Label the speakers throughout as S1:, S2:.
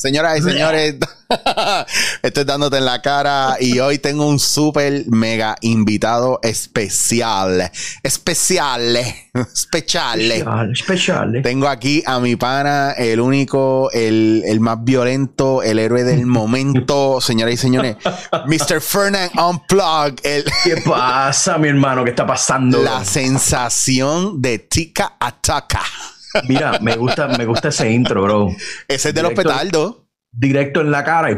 S1: Señoras y señores, estoy dándote en la cara y hoy tengo un súper mega invitado especial. Especial. Especial.
S2: Especial.
S1: Tengo aquí a mi pana, el único, el, el más violento, el héroe del momento, señoras y señores, Mr. Fernand Unplug. El,
S2: ¿Qué pasa, mi hermano? ¿Qué está pasando?
S1: la sensación de Tika Ataka.
S2: Mira, me gusta, me gusta ese intro, bro.
S1: Ese es de los
S2: Directo-
S1: petardos.
S2: Directo en la cara y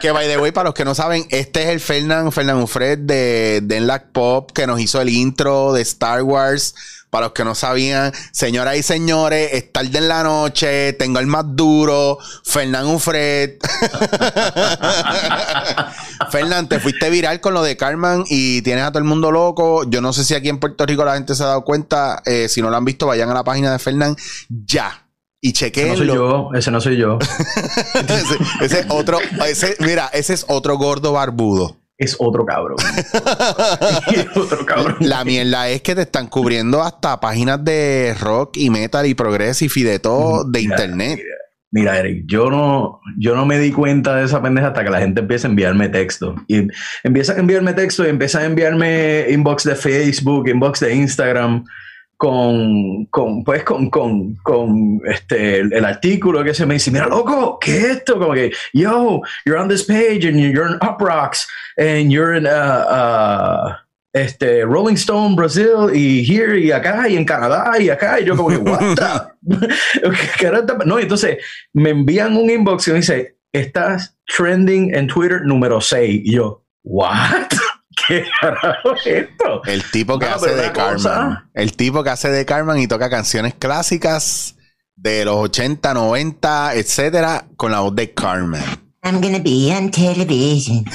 S1: que by the way, para los que no saben, este es el Fernand, Fernand Ufred de Denlac Pop que nos hizo el intro de Star Wars. Para los que no sabían, señoras y señores, es tarde en la noche, tengo el más duro, Fernand Ufred. Fernand, te fuiste viral con lo de Carmen y tienes a todo el mundo loco. Yo no sé si aquí en Puerto Rico la gente se ha dado cuenta. eh, si no lo han visto, vayan a la página de Fernand ya. Y
S2: Ese
S1: chequen
S2: no soy yo, ese no soy yo.
S1: ese, ese es otro, ese, mira, ese es otro gordo barbudo.
S2: Es otro cabrón. Es otro cabrón.
S1: La mierda es que te están cubriendo hasta páginas de rock y metal y progressive y de todo de
S2: Mira,
S1: internet.
S2: Mira, Eric, yo no, yo no me di cuenta de esa pendeja hasta que la gente empieza a enviarme texto. Y empieza a enviarme texto y empieza a enviarme inbox de Facebook, inbox de Instagram, con, pues, con, con, este, el, artículo que se me dice, mira, loco, ¿qué es esto? Como que, yo, you're on this page and you're in Up Rocks and you're in, uh, uh, este, Rolling Stone, Brasil, y here, y acá, y en Canadá, y acá, y yo como que, what the? ¿Qué era esta- No, entonces me envían un inbox y me dice, estás trending en Twitter número 6. Y yo, what? ¿Qué carajo es esto?
S1: El tipo que
S2: No,
S1: hace de
S2: una cosa-
S1: Carmen. El tipo que hace de Carmen y toca canciones clásicas de los 80, 90, etcétera, con la voz de Carmen.
S3: I'm gonna be on television.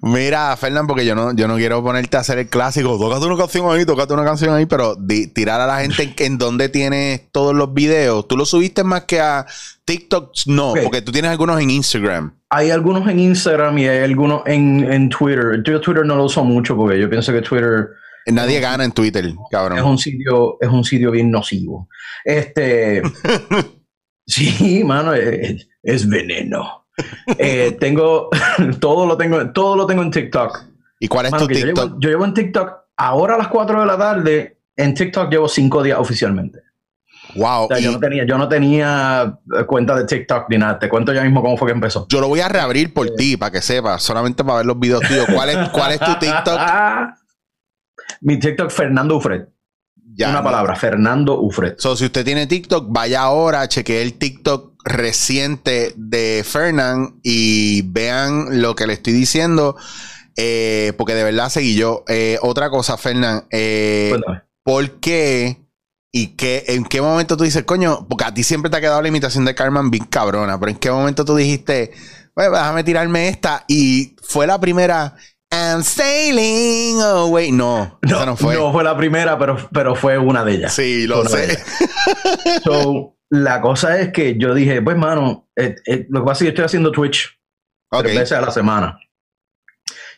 S1: Mira, Fernán, porque yo no, yo no quiero ponerte a hacer el clásico. Tócate una canción ahí, tócate una canción ahí, pero di- tirar a la gente en, en dónde tienes todos los videos. ¿Tú los subiste más que a TikTok? No, porque tú tienes algunos en Instagram.
S2: Hay algunos en Instagram y hay algunos en, en Twitter. Yo Twitter no lo uso mucho porque yo pienso que Twitter
S1: Nadie gana en Twitter,
S2: es
S1: cabrón.
S2: un sitio, es un sitio bien nocivo. Este, sí, mano, es, es veneno. Eh, tengo, todo lo tengo, todo lo tengo en TikTok.
S1: ¿Y cuál es
S2: Mano,
S1: tu
S2: que yo,
S1: TikTok?
S2: llevo, yo llevo en TikTok, ahora a las 4 de la tarde, en TikTok llevo 5 días oficialmente.
S1: Wow.
S2: O sea,
S1: y
S2: yo, no tenía, yo no tenía eh, cuenta de TikTok ni nada. Te cuento ya mismo cómo fue que empezó.
S1: yo lo voy a reabrir por ti, para que sepas, solamente para ver los videos tuyos. ¿Cuál es, cuál es tu TikTok?
S2: Mi TikTok, Fernando Ufred.
S1: Ya,
S2: Una
S1: no.
S2: palabra, Fernando Ufred.
S1: So, si usted tiene TikTok, vaya ahora, chequee el TikTok reciente de Fernand y vean lo que le estoy diciendo. eh, porque de verdad seguí yo. Eh, otra cosa, Fernand, eh. ¿por qué y qué, en qué momento tú dices, coño? Porque a ti siempre te ha quedado la imitación de Carmen bien cabrona, pero en qué momento tú dijiste, bueno, déjame tirarme esta y fue la primera. I'm sailing away. No,
S2: No,
S1: esa no fue.
S2: no fue la primera, pero, pero fue una de ellas.
S1: Sí, lo sé.
S2: So, la cosa es que yo dije, pues, mano, eh, eh, lo que pasa es que yo estoy haciendo Twitch tres veces a la semana.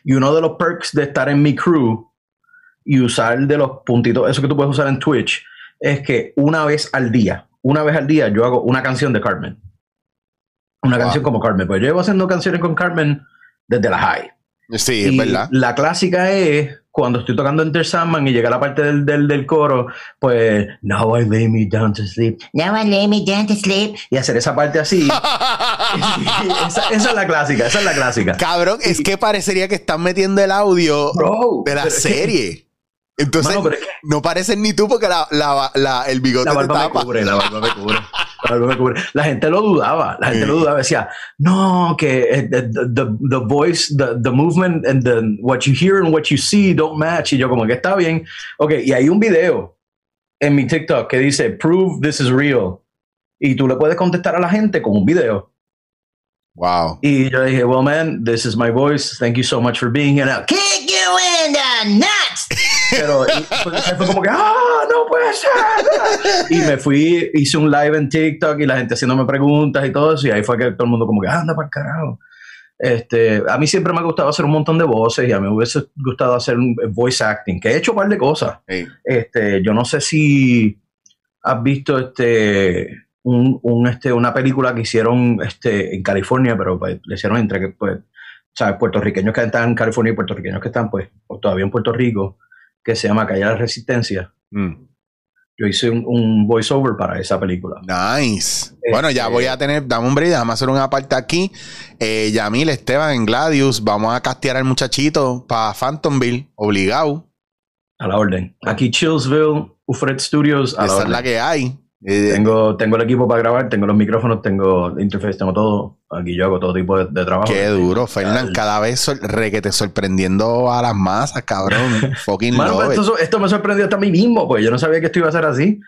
S2: Y uno de los perks de estar en mi crew y usar de los puntitos, eso que tú puedes usar en Twitch, es que una vez al día, una vez al día, yo hago una canción de Carmen. Una
S1: Wow.
S2: canción como Carmen. Pues yo llevo haciendo canciones con Carmen desde la high.
S1: Sí, es verdad.
S2: La clásica es cuando estoy tocando Enter Sandman y llega la parte del, del, del coro, pues Now I lay me down to sleep.
S3: Now I lay me down to sleep.
S2: Y hacer esa parte así. esa, esa es la clásica, esa es la clásica.
S1: Cabrón, es que parecería que están metiendo el audio
S2: Bro,
S1: de la
S2: pero es que
S1: serie. Entonces,
S2: Mano, pero es que-
S1: no pareces ni tú porque la, la- la- el bigote
S2: La
S1: te
S2: barba me
S1: tapa.
S2: me cubre. La barba me cubre. La gente lo dudaba, la gente lo dudaba, decía, no, que eh, the, the, the voice, the, the movement and the, what you hear and what you see don't match. Y yo como que está bien. Ok, y hay un video en mi TikTok que dice, prove this is real. Y tú le puedes contestar a la gente con un video.
S1: Wow.
S2: Y yo dije, well, man, this is my voice. Thank you so much for being here. Now,
S3: Kick you in the nuts.
S2: Pero y fue, fue como que, ¡ah, no puede ser! Y me fui, hice un live en TikTok y la gente haciéndome preguntas y todo eso. Y ahí fue que todo el mundo como que, anda para el carajo. Este, a mí siempre me ha gustado hacer un montón de voces y a mí me hubiese gustado hacer un voice acting, que he hecho un par de cosas.
S1: Hey.
S2: Este, yo no sé si has visto este un, un, este una película que hicieron este en California, pero pues, le hicieron entre que pues sabes puertorriqueños que están en California y puertorriqueños que están pues todavía en Puerto Rico, que se llama Calle de la Resistencia.
S1: Mm.
S2: Yo hice un, un voiceover para esa película.
S1: Nice. Bueno, ya
S2: Este-
S1: voy a tener, dame un break, déjame hacer una parte aquí. Eh, Yamil, Esteban, en Gladius, vamos a castear al muchachito para Phantomville, obligado.
S2: A la orden. Aquí Chillsville, Ufred Studios, a la
S1: Esa es
S2: orden.
S1: la que hay.
S2: Tengo, tengo el equipo para grabar, tengo los micrófonos, tengo interface, tengo todo. Aquí yo hago todo tipo de, de trabajo.
S1: Qué duro, Fernán. Cada vez sor- requete sorprendiendo a las masas, cabrón. Fucking
S2: Mano,
S1: love
S2: esto, esto me sorprendió hasta a mí mismo, pues yo no sabía que esto iba a ser así.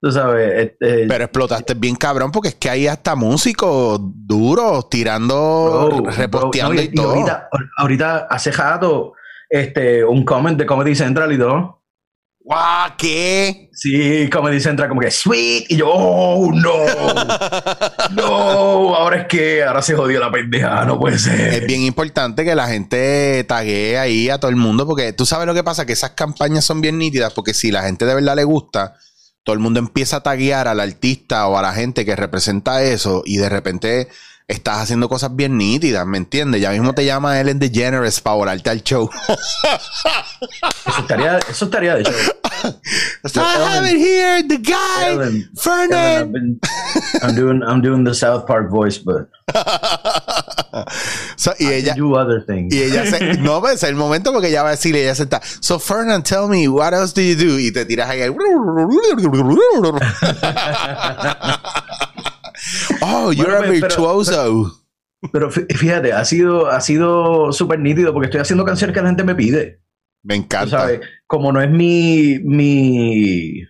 S2: Tú sabes, este,
S1: Pero explotaste bien, cabrón, porque es que hay hasta músicos duros tirando,
S2: bro, bro,
S1: reposteando
S2: no,
S1: y, todo.
S2: ahorita, ahorita hace rato, este, un comment de Comedy Central y todo.
S1: ¡Guau! ¿Qué?
S2: Sí, Comedy Central como que sweet y yo, oh no, no, ahora es que ahora se jodió la pendeja, no puede ser.
S1: Es bien importante que la gente taguee ahí a todo el mundo, porque tú sabes lo que pasa, que esas campañas son bien nítidas, porque si la gente de verdad le gusta, todo el mundo empieza a taguear al artista o a la gente que representa eso, y de repente estás haciendo cosas bien nítidas, ¿me entiendes? Ya mismo te llama Ellen DeGeneres para volarte al show.
S2: Eso estaría, eso estaría de show.
S1: I have it here, the guy,
S2: Ellen, Ellen, been- I'm doing, I'm doing the South Park voice, but
S1: So, y
S2: I
S1: ella,
S2: do other things.
S1: Y ella se. No, pues es el momento porque ella va a decirle, ella se está. So, Fernan, tell me, what else do you do? Y te tiras ahí. Oh, you're
S2: Bueno,
S1: a
S2: pero-
S1: virtuoso.
S2: Pero fí- fíjate, ha sido, ha sido súper nítido porque estoy haciendo canciones que la gente me pide.
S1: Me encanta.
S2: sabes, como no es mi, mi,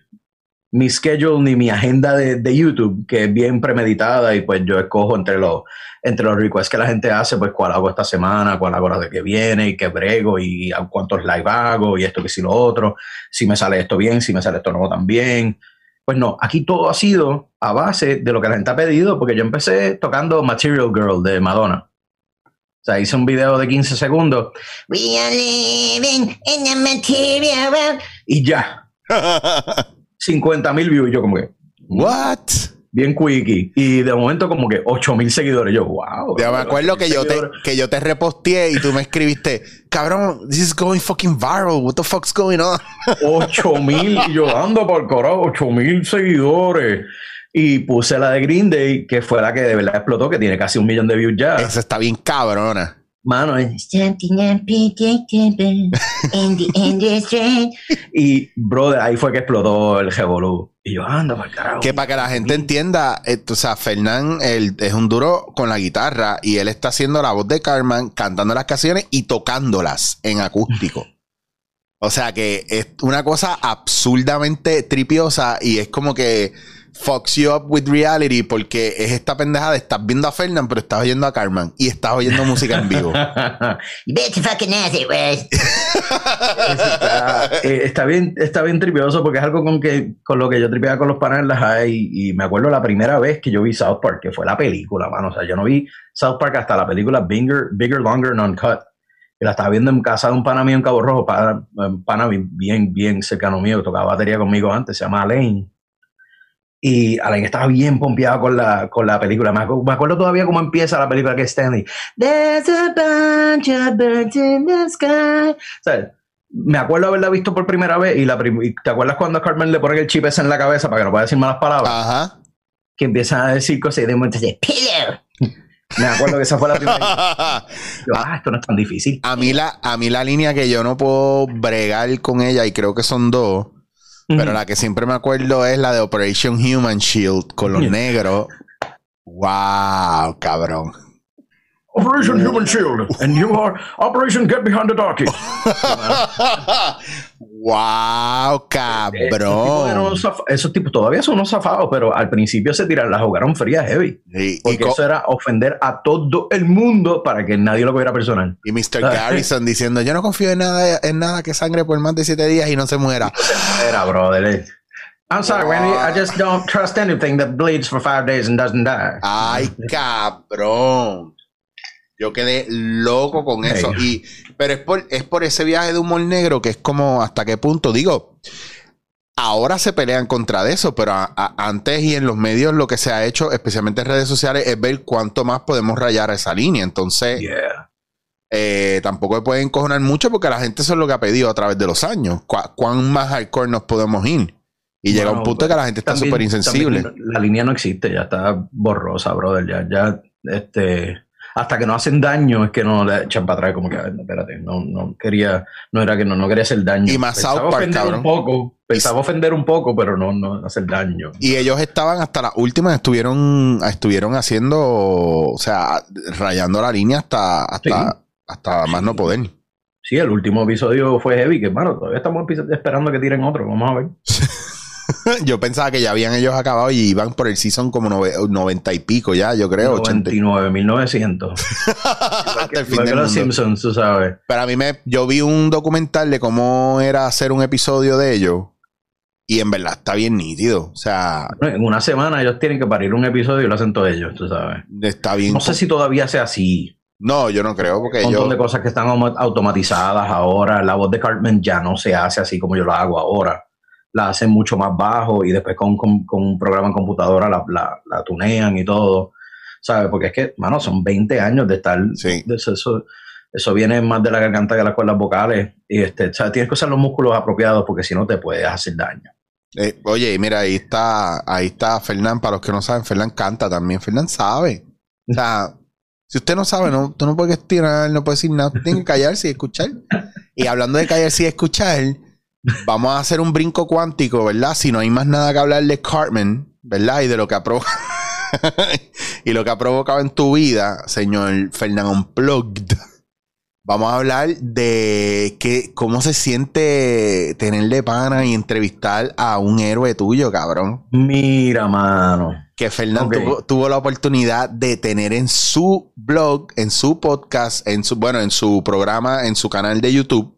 S2: mi schedule ni mi agenda de, de YouTube, que es bien premeditada y pues yo escojo entre los, entre los requests que la gente hace, pues cuál hago esta semana, cuál hago la de que viene y qué brego y a cuántos live hago y esto que si lo otro, si me sale esto bien, si me sale esto no tan bien. Pues no, aquí todo ha sido a base de lo que la gente ha pedido, porque yo empecé tocando Material Girl de Madonna. O sea, hice un video de 15 segundos
S3: We are living in the material world.
S2: y ya. 50 mil views. Y yo como que,
S1: What?
S2: Bien quickie. Y de momento como que 8 mil seguidores. Yo, wow.
S1: Ya me acuerdo que yo, te, que yo te reposteé y tú me escribiste, cabrón, this is going fucking viral. What the fuck's going on?
S2: 8 mil. Y yo ando por el carajo, 8 mil seguidores. Y puse la de Green Day, que fue la que de verdad explotó, que tiene casi un millón de views ya.
S1: Esa está bien cabrona.
S2: Mano, es- y brother, ahí fue que explotó el Revolú. Y yo, anda por el carajo.
S1: Que para que la gente entienda, eh, o sea, Fernán él es un duro con la guitarra y él está haciendo la voz de Carmen, cantando las canciones y tocándolas en acústico. O sea que es una cosa absurdamente tripiosa y es como que fucks you up with reality porque es esta pendeja de estás viendo a Fernán pero estás oyendo a Carmen y estás oyendo música en vivo.
S3: Your fucking ass it was.
S2: está, eh, está bien, está bien tripioso porque es algo con que con lo que yo tripeaba con los panas en la high y me acuerdo la primera vez que yo vi South Park, que fue la película, mano. O sea, yo no vi South Park hasta la película Bigger, Bigger Longer, Non-Cut. Y la estaba viendo en casa de un pana mío en Cabo Rojo, pana, un pana bien, bien cercano mío, que tocaba batería conmigo antes, se llama Alain. Y Alain estaba bien pompeado con la, con la película. Me, acu- me acuerdo todavía cómo empieza la película que es Stanley. There's a bunch of birds in the sky. O sea, me acuerdo haberla visto por primera vez y, la prim- te acuerdas cuando a Carmen le ponen el chip ese en la cabeza para que no pueda decir malas palabras,
S1: Ajá.
S2: que empiezan a decir cosas y de momento dice,
S3: Pillow.
S2: me acuerdo que esa fue la primera. Yo, ah, esto no es tan difícil.
S1: A mí, la, a mí la línea que yo no puedo bregar con ella, y creo que son dos, pero la que siempre me acuerdo es la de Operation Human Shield con los negros. Wow, cabrón.
S2: Operation Human Shield and you are Operation Get Behind the Darky.
S1: wow,
S2: Esos tipos, eran
S1: cabrón.
S2: esos tipos todavía son unos zafados, pero al principio se tiraron, la jugaron fría heavy.
S1: Y, y
S2: Porque
S1: co-
S2: eso era ofender a todo el mundo para que nadie lo cogiera personal.
S1: y Mr. Garrison diciendo, yo no confío en nada, en nada que sangre por más de siete días y no se muera.
S2: Era, brother. I'm sorry, Randy. I just don't trust anything that bleeds for five days and doesn't die.
S1: Ay, cabrón. Yo quedé loco con eso. Y, pero es por, es por ese viaje de humor negro que es como hasta qué punto, digo, Ahora se pelean contra eso, pero a- a- antes y en los medios lo que se ha hecho, especialmente en redes sociales, es ver cuánto más podemos rayar esa línea. Entonces,
S2: Yeah.
S1: eh, tampoco se pueden encojonar mucho porque la gente eso es lo que ha pedido a través de los años. Cu- ¿Cuán más hardcore nos podemos ir? Y llega un
S2: Bueno,
S1: punto que la gente está súper insensible.
S2: La línea no existe, ya está borrosa, brother. Ya, ya, este, hasta que no hacen daño es que no le echan para atrás como que, "Ay, no, espérate, no, no quería, no era que no, no quería hacer daño.
S1: Y más
S2: Pensaba
S1: Park,
S2: ofender
S1: cabrón.
S2: un poco, pensaba ofender un poco, pero no, no hacer daño.
S1: Y ellos estaban hasta las últimas, estuvieron, estuvieron haciendo, o sea, rayando la línea hasta, hasta,
S2: Sí.
S1: hasta más no poder.
S2: Sí, el último episodio fue heavy, que hermano, todavía estamos esperando que tiren otro, vamos a ver.
S1: Yo pensaba que ya habían ellos acabado y iban por el season como nove- 90 y pico ya, yo creo, 80.
S2: 99.900.
S1: Hasta el fin del
S2: los
S1: mundo.
S2: Simpsons, tú sabes.
S1: Pero a mí me, yo vi un documental de cómo era hacer un episodio de ellos y en verdad está bien nítido. O sea,
S2: En una semana ellos tienen que parir un episodio y lo hacen todos ellos, tú sabes.
S1: está bien.
S2: No sé si todavía sea así.
S1: No, yo no creo porque
S2: un montón
S1: yo,
S2: de cosas que están auto- automatizadas ahora. La voz de Cartman ya no se hace así como yo la hago ahora. La hacen mucho más bajo y después con, con- con un programa en computadora la, la- la tunean y todo. ¿Sabes? Porque es que, mano, son 20 años de estar.
S1: Sí.
S2: de eso, eso, eso viene más de la garganta que las cuerdas vocales. Y este, ¿sabes? tienes que usar los músculos apropiados porque si no te puedes hacer daño.
S1: Eh, oye, mira, ahí está, ahí está Fernán. Para los que no saben, Fernán canta también. Fernán sabe. O sea, si usted no sabe, no, tú no puedes estirar, no puedes decir nada. Tú tienes que callarse y escuchar. Y hablando de callarse y escuchar, vamos a hacer un brinco cuántico, ¿verdad? Si no hay más nada que hablar de Cartman, ¿verdad? Y de lo que ha provocado. y lo que ha provocado en tu vida, señor Fernán Unplugged. Vamos a hablar de que, cómo se siente tenerle pana y entrevistar a un héroe tuyo, cabrón.
S2: Mira, mano.
S1: Que Fernán
S2: Ok.
S1: tuvo, tuvo la oportunidad de tener en su blog, en su podcast, en su, bueno, en su programa, en su canal de YouTube,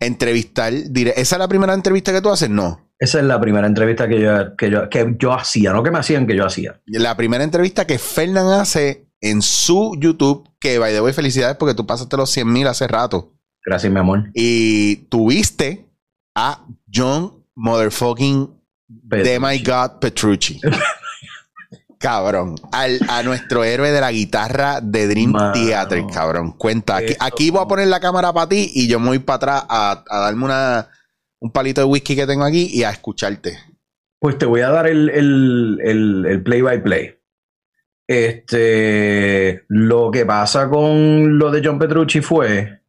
S1: entrevistar. dire- ¿Esa es la primera entrevista que tú haces? No.
S2: Esa es la primera entrevista que yo, que yo, que yo hacía, no que me hacían, que yo hacía.
S1: La primera entrevista que Fernán hace en su YouTube, que by the way, felicidades porque tú pasaste los 100 mil hace rato.
S2: Gracias, mi amor.
S1: Y tuviste a John Motherfucking de My God Petrucci. cabrón. Al- a nuestro héroe de la guitarra de Dream
S2: Mano.
S1: Theater, cabrón. Cuenta. Aquí, aquí voy a poner la cámara para ti y yo me voy para atrás a, a darme una, un palito de whisky que tengo aquí y a escucharte.
S2: Pues te voy a dar el, el, el, el play by play. Este, lo que pasa con lo de John Petrucci fue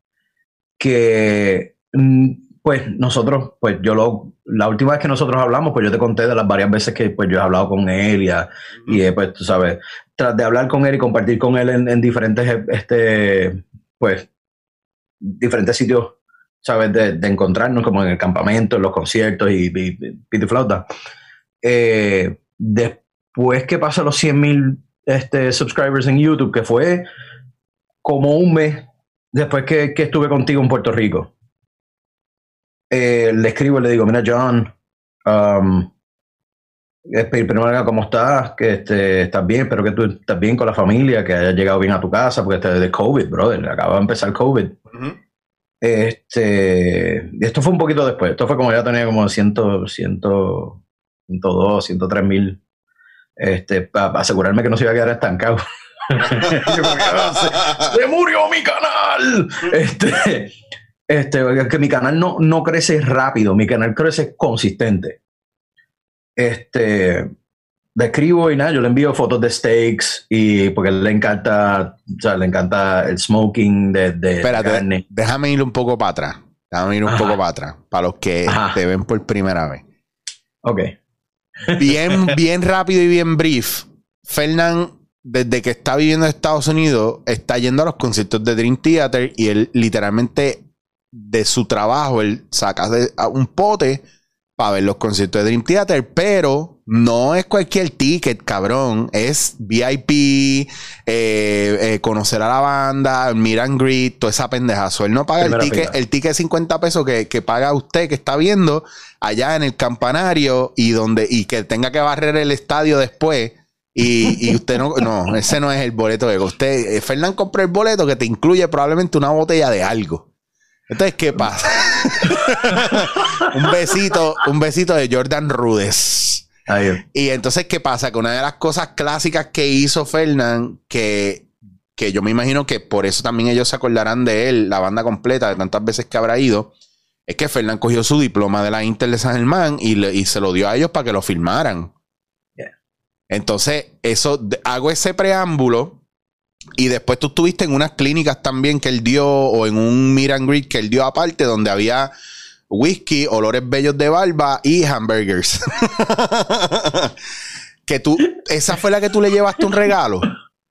S2: que, mm, pues nosotros, pues yo lo, la última vez que nosotros hablamos, pues yo te conté de las varias veces que pues yo he hablado con él y, a- y eh, pues tú sabes, tras de hablar con él y compartir con él en, en diferentes, eh, este, pues, diferentes sitios, sabes, de, de encontrarnos como en el campamento, en los conciertos y, y, y y flauta. Eh, después que pasa los 100 mil este, subscribers en YouTube, que fue como un mes después que, que estuve contigo en Puerto Rico, eh, le escribo y le digo, mira John, um, primero ¿cómo estás? Que este, estás bien, espero que tú estás bien con la familia, que hayas llegado bien a tu casa, porque este de COVID, brother, acaba de empezar COVID. Este, y esto fue un poquito después. Esto fue como ya tenía como 100, 100, 102, 103 mil. Este, para asegurarme que no se iba a quedar estancado. Yo como que, "Ah, se, se murió mi canal. Este, este, que mi canal no, no crece rápido, mi canal crece consistente. Este, le escribo y nada, yo le envío fotos de steaks y porque le encanta, o sea, le encanta el smoking de, de
S1: Espérate,
S2: carne.
S1: déjame ir un poco para atrás. Déjame ir un
S2: Ajá.
S1: poco para atrás. Para los que
S2: Ajá.
S1: te ven por primera vez.
S2: Ok.
S1: Bien, bien rápido y bien brief. Fernán, desde que está viviendo en Estados Unidos, está yendo a los conciertos de Dream Theater y él literalmente de su trabajo, él saca un pote para ver los conciertos de Dream Theater, pero no es cualquier ticket, cabrón. Es VIP, eh, eh, conocer a la banda, meet and greet, toda esa pendejazo. Él no paga el ticket,
S2: fila.
S1: el ticket de 50 pesos que, que paga usted que está viendo allá en el campanario y donde y que tenga que barrer el estadio después. Y, y usted no, no, ese no es el boleto que usted, eh, Fernán compró el boleto que te incluye probablemente una botella de algo. Entonces, ¿qué pasa? un besito, un besito de Jordan Rudes.
S2: Ahí.
S1: Y entonces, ¿qué pasa? Que una de las cosas clásicas que hizo Fernán, que, que yo me imagino que por eso también ellos se acordarán de él, la banda completa, de tantas veces que habrá ido, es que Fernán cogió su diploma de la Intel de San Germán y, le- y se lo dio a ellos para que lo firmaran.
S2: Yeah.
S1: Entonces, eso, hago ese preámbulo. Y después tú estuviste en unas clínicas también que él dio, o en un meet and greet que él dio aparte, donde había whisky, olores bellos de barba y hamburgers. que tú, esa fue la que tú le llevaste un regalo.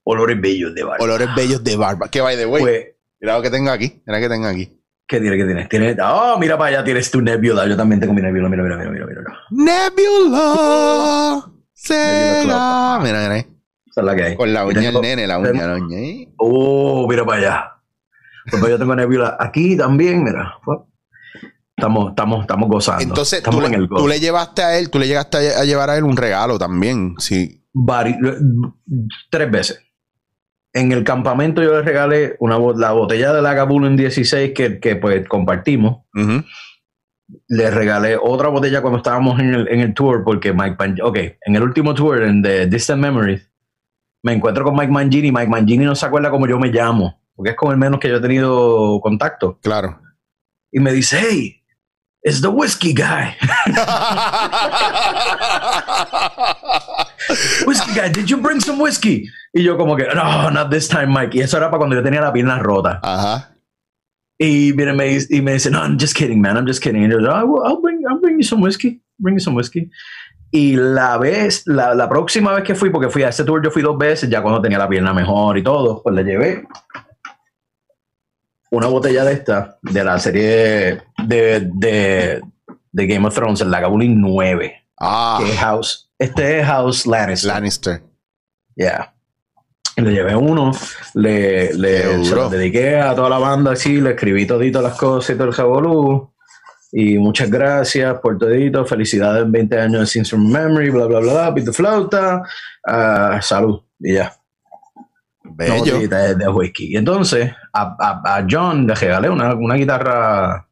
S2: Olores bellos de barba.
S1: Olores bellos de barba. Que by the way,
S2: Pues,
S1: mira lo que tengo aquí. Mira lo que tengo aquí.
S2: ¿qué tiene? ¿Qué tienes? Tienes. Oh, mira para allá, tienes tu nebula. Yo también tengo mi nebula. Mira, mira, mira, mira, mira.
S1: Nebula.
S2: Nebula
S1: Mira, mira.
S2: Esa es la que hay.
S1: Con la uña nene, la uña, la uña.
S2: Oh, mira para allá. Pues yo tengo nebula aquí también, mira. Estamos, estamos, estamos gozando.
S1: Entonces, tú
S2: estamos
S1: le,
S2: en el
S1: tú le llevaste a él, tú le llegaste a, llevar a él un regalo también. Sí.
S2: Vari- tres veces. En el campamento yo le regalé una, la botella de la Gabulin 16 que, que pues compartimos. Le regalé otra botella cuando estábamos en el, en el tour porque Mike Pan- ok, en el último tour en The Distant Memories me encuentro con Mike Mangini. Mike Mangini no se acuerda cómo yo me llamo porque es con el menos que yo he tenido contacto
S1: Claro.
S2: y me dice, hey, it's the whiskey guy. Whiskey guy, did you bring some whiskey? Y yo como que, no, not this time, Mike. Y eso era para cuando yo tenía la pierna rota.
S1: Ajá.
S2: Y viene me, y me dice, no, I'm just kidding, man, I'm just kidding. Y yo, "I will- I'll, bring, I'll bring you some whiskey, bring you some whiskey. Y la vez, la, la próxima vez que fui, porque fui a ese tour, yo fui dos veces, ya cuando tenía la pierna mejor y todo, pues le llevé una botella de esta, de la serie de, de, de Game of Thrones, el Lagavulin 9,
S1: Ah,
S2: que es House. Este es House Lannister.
S1: Lannister.
S2: Yeah. Le llevé uno, le, le se
S1: duro.
S2: lo dediqué a toda la banda así, le escribí todito las cosas y todo el jabolú. Y muchas gracias por todito, felicidades en 20 años de from Memory, bla, bla, bla, bla, pito flauta, ah, salud, y ya.
S1: Bello.
S2: botellita de, de whisky. Y entonces a, a- a John le regalé una, una guitarra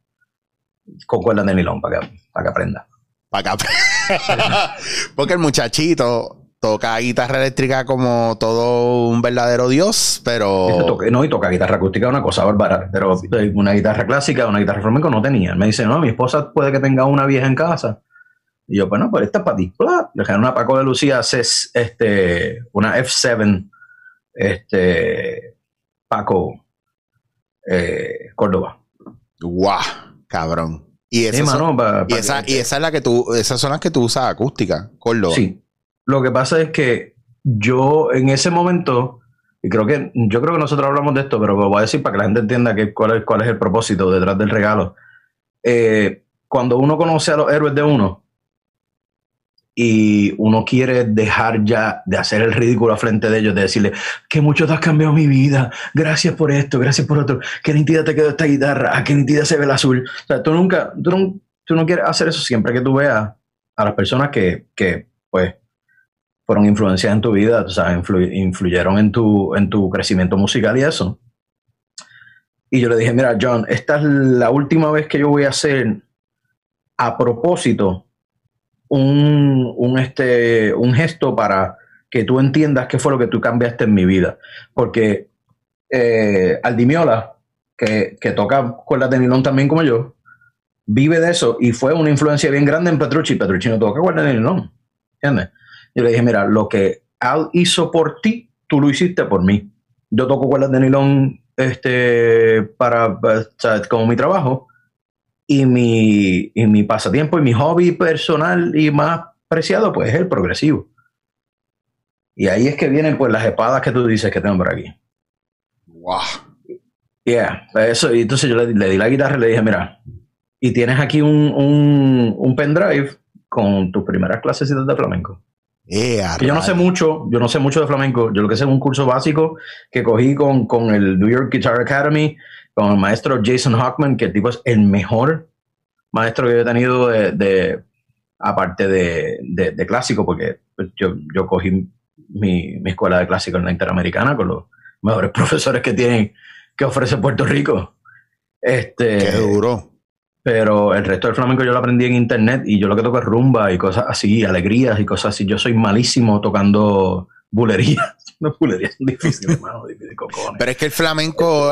S2: con cuerdas de nylon para que, para que aprenda.
S1: Pa' acá. Porque el muchachito toca guitarra eléctrica como todo un verdadero dios, pero.
S2: Este no, y toca guitarra acústica, una cosa bárbara. Pero eh, una guitarra clásica, una guitarra flamenco no tenía. Me dice, no, mi esposa puede que tenga una vieja en casa. Y yo, bueno, pues esta es para ti. Le una Paco de Lucía, este, una F7, este, Paco, eh, Córdoba.
S1: ¡Guau! Cabrón. Y,
S2: Sí,
S1: esas son-
S2: pa-
S1: y, esa, y esa es la que tú, esas son las que tú usas acústica, Córdoba.
S2: Sí. Lo que pasa es que yo en ese momento, y creo que, yo creo que nosotros hablamos de esto, pero lo voy a decir para que la gente entienda que, cuál, es, cuál es el propósito detrás del regalo. Eh, cuando uno conoce a los héroes de uno y uno quiere dejar ya de hacer el ridículo a frente de ellos, de decirle que mucho te has cambiado mi vida, gracias por esto, gracias por otro, qué nítida te quedó esta guitarra, ah, qué nítida se ve el azul. O sea, tú nunca, tú no, tú no quieres hacer eso siempre que tú veas a las personas que, que pues, fueron influenciadas en tu vida, sabes, influ- influyeron en tu, en tu crecimiento musical y eso. Y yo le dije, mira, John, esta es la última vez que yo voy a hacer a propósito un, un, este, un gesto para que tú entiendas qué fue lo que tú cambiaste en mi vida. Porque eh, Aldimiola, que, que toca cuerdas de nylon también como yo, vive de eso y fue una influencia bien grande en Petrucci. Petrucci no toca cuerdas de nylon. ¿Entiendes? Yo le dije, mira, lo que Al hizo por ti, tú lo hiciste por mí. Yo toco cuerdas de nylon este, para, para- sea, como mi trabajo y mi, y mi pasatiempo y mi hobby personal y más preciado, pues es el progresivo. Y ahí es que vienen pues las espadas que tú dices que tengo por aquí.
S1: ¡Guau!
S2: Yeah, eso. Y entonces yo le, le di la guitarra y le dije, mira, y tienes aquí un, un, un pendrive con tus primeras clases de flamenco.
S1: Eh,
S2: yo no sé mucho, yo no sé mucho de flamenco. Yo lo que sé es un curso básico que cogí con, con el New York Guitar Academy, con el maestro Jason Hockman, que el tipo es el mejor maestro que yo he tenido de, de- aparte de, de- de clásico, porque pues, yo, yo cogí mi, mi escuela de clásico en la Interamericana con los mejores profesores que tienen, que ofrece Puerto Rico. Este,
S1: Qué duro.
S2: Pero el resto del flamenco yo lo aprendí en internet y yo lo que toco es rumba y cosas así, alegrías y cosas así. Yo soy malísimo tocando bulerías. No, bulerías son difíciles, hermano, cojones.
S1: Pero es que el flamenco,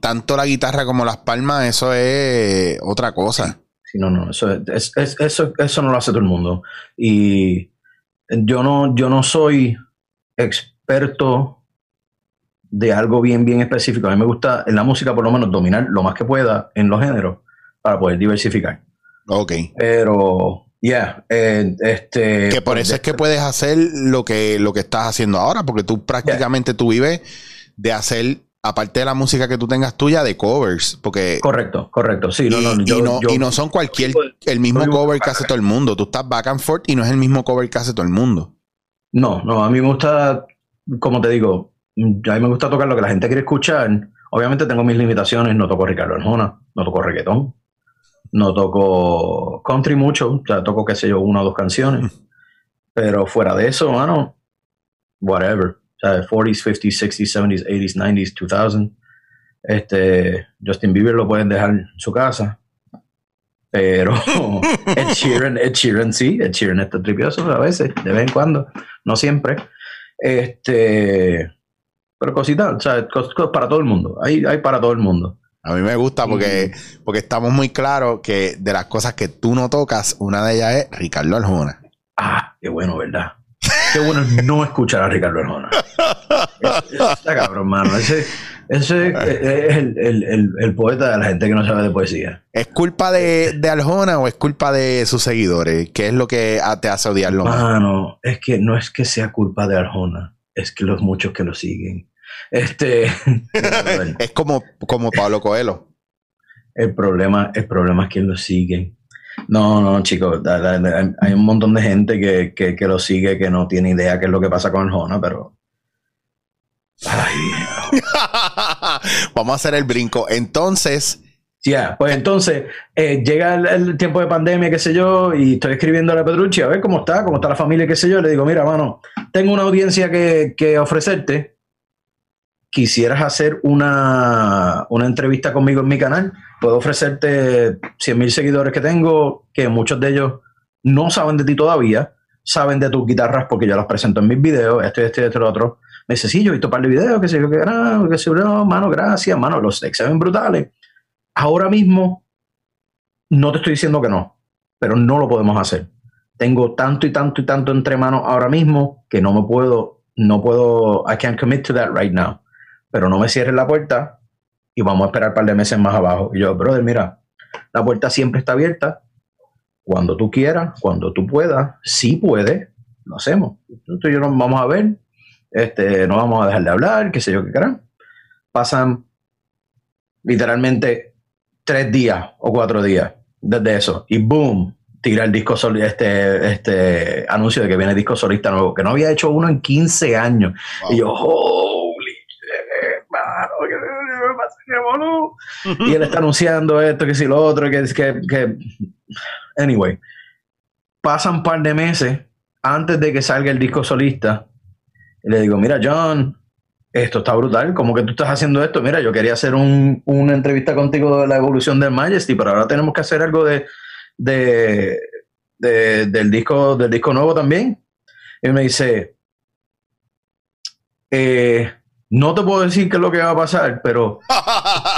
S1: tanto la guitarra como las palmas, eso es otra cosa.
S2: Sí, no, no, eso, es- es- eso, eso no lo hace todo el mundo. Y yo no, yo no soy experto de algo bien, bien específico. A mí me gusta en la música, por lo menos, dominar lo más que pueda en los géneros para poder diversificar.
S1: Ok.
S2: Pero, yeah, eh, este.
S1: Que por eso es que puedes hacer lo que, lo que estás haciendo ahora, porque tú prácticamente tú vives de hacer, aparte de la música que tú tengas tuya, de covers. Porque
S2: Correcto, correcto. Sí,
S1: y,
S2: no, no,
S1: y
S2: yo-
S1: no,
S2: yo-
S1: y no son cualquier el mismo cover que hace todo el mundo. Tú estás back and forth y no es el mismo cover que hace todo el mundo.
S2: No, no, a mí me gusta, como te digo, a mí me gusta tocar lo que la gente quiere escuchar. Obviamente tengo mis limitaciones, no toco Ricardo Arjona, no toco reggaetón, no toco country mucho, o sea, toco, qué sé yo, una o dos canciones. Pero fuera de eso, mano, whatever. O sea, 40s, 50s, 60s, 70s, 80s, 90s, 2000. Este, Justin Bieber lo pueden dejar en su casa. Pero Ed Sheeran, Ed Sheeran sí, Ed Sheeran está tripioso a veces, de vez en cuando, no siempre. Este, pero cositas, o sea, cos- cos- para todo el mundo, hay, hay para todo el mundo.
S1: A mí me gusta porque, porque estamos muy claros que de las cosas que tú no tocas, una de ellas es Ricardo Arjona.
S2: Ah, qué bueno, ¿verdad? Qué bueno es no escuchar a Ricardo Arjona. Es- es- Está cabrón, mano. Ese, ese es el, el- el- el poeta de la gente que no sabe de poesía.
S1: ¿Es culpa de, de Arjona o es culpa de sus seguidores? ¿Qué es lo que te hace odiarlo?
S2: Mano, es que no es que sea culpa de Arjona, es que los muchos que lo siguen. Este,
S1: es como, como Pablo Coelho.
S2: el problema, el problema es que lo siguen. No, no, chicos, hay un montón de gente que, que, que lo sigue que no tiene idea qué es lo que pasa con Arjona, pero. Ay,
S1: Vamos a hacer el brinco. Entonces,
S2: Ya, pues entonces eh, llega el, el tiempo de pandemia, qué sé yo, y estoy escribiendo a la Petrucci a ver cómo está, cómo está la familia, qué sé yo. Le digo, mira, mano, tengo una audiencia que, que ofrecerte. Quisieras hacer una, una entrevista conmigo en mi canal. Puedo ofrecerte 100 mil seguidores que tengo, que muchos de ellos no saben de ti todavía, saben de tus guitarras porque yo las presento en mis videos, esto, esto, esto, lo otro. Me dice, sí, yo he visto un par de videos, qué sé yo, qué, ah, qué sé no, mano, gracias, mano, los decks se ven brutales ahora mismo no te estoy diciendo que no, pero no lo podemos hacer. Tengo tanto y tanto y tanto entre manos ahora mismo que no me puedo, no puedo, I can't commit to that right now. Pero no me cierres la puerta y vamos a esperar un par de meses más abajo. Y yo, brother, mira, la puerta siempre está abierta. Cuando tú quieras, cuando tú puedas, si puedes, lo hacemos. Y yo nos vamos a ver, este, no vamos a dejar de hablar, qué sé yo qué querrán. Pasan literalmente tres días o cuatro días desde eso. Y boom, tira el disco sol, este, este anuncio de que viene disco solista nuevo, que no había hecho uno en 15 años. Y yo, holy shit, mano, ¿qué Y él está anunciando esto, que si lo otro, que, que, que... Anyway, pasan un par de meses antes de que salga el disco solista. Y le digo, mira, John, esto está brutal. ¿Cómo que tú estás haciendo esto? Mira, yo quería hacer un- una entrevista contigo de la evolución del Majesty, pero ahora tenemos que hacer algo de, de, de- del, disco, del disco nuevo también. Y me dice, eh, no te puedo decir qué es lo que va a pasar, pero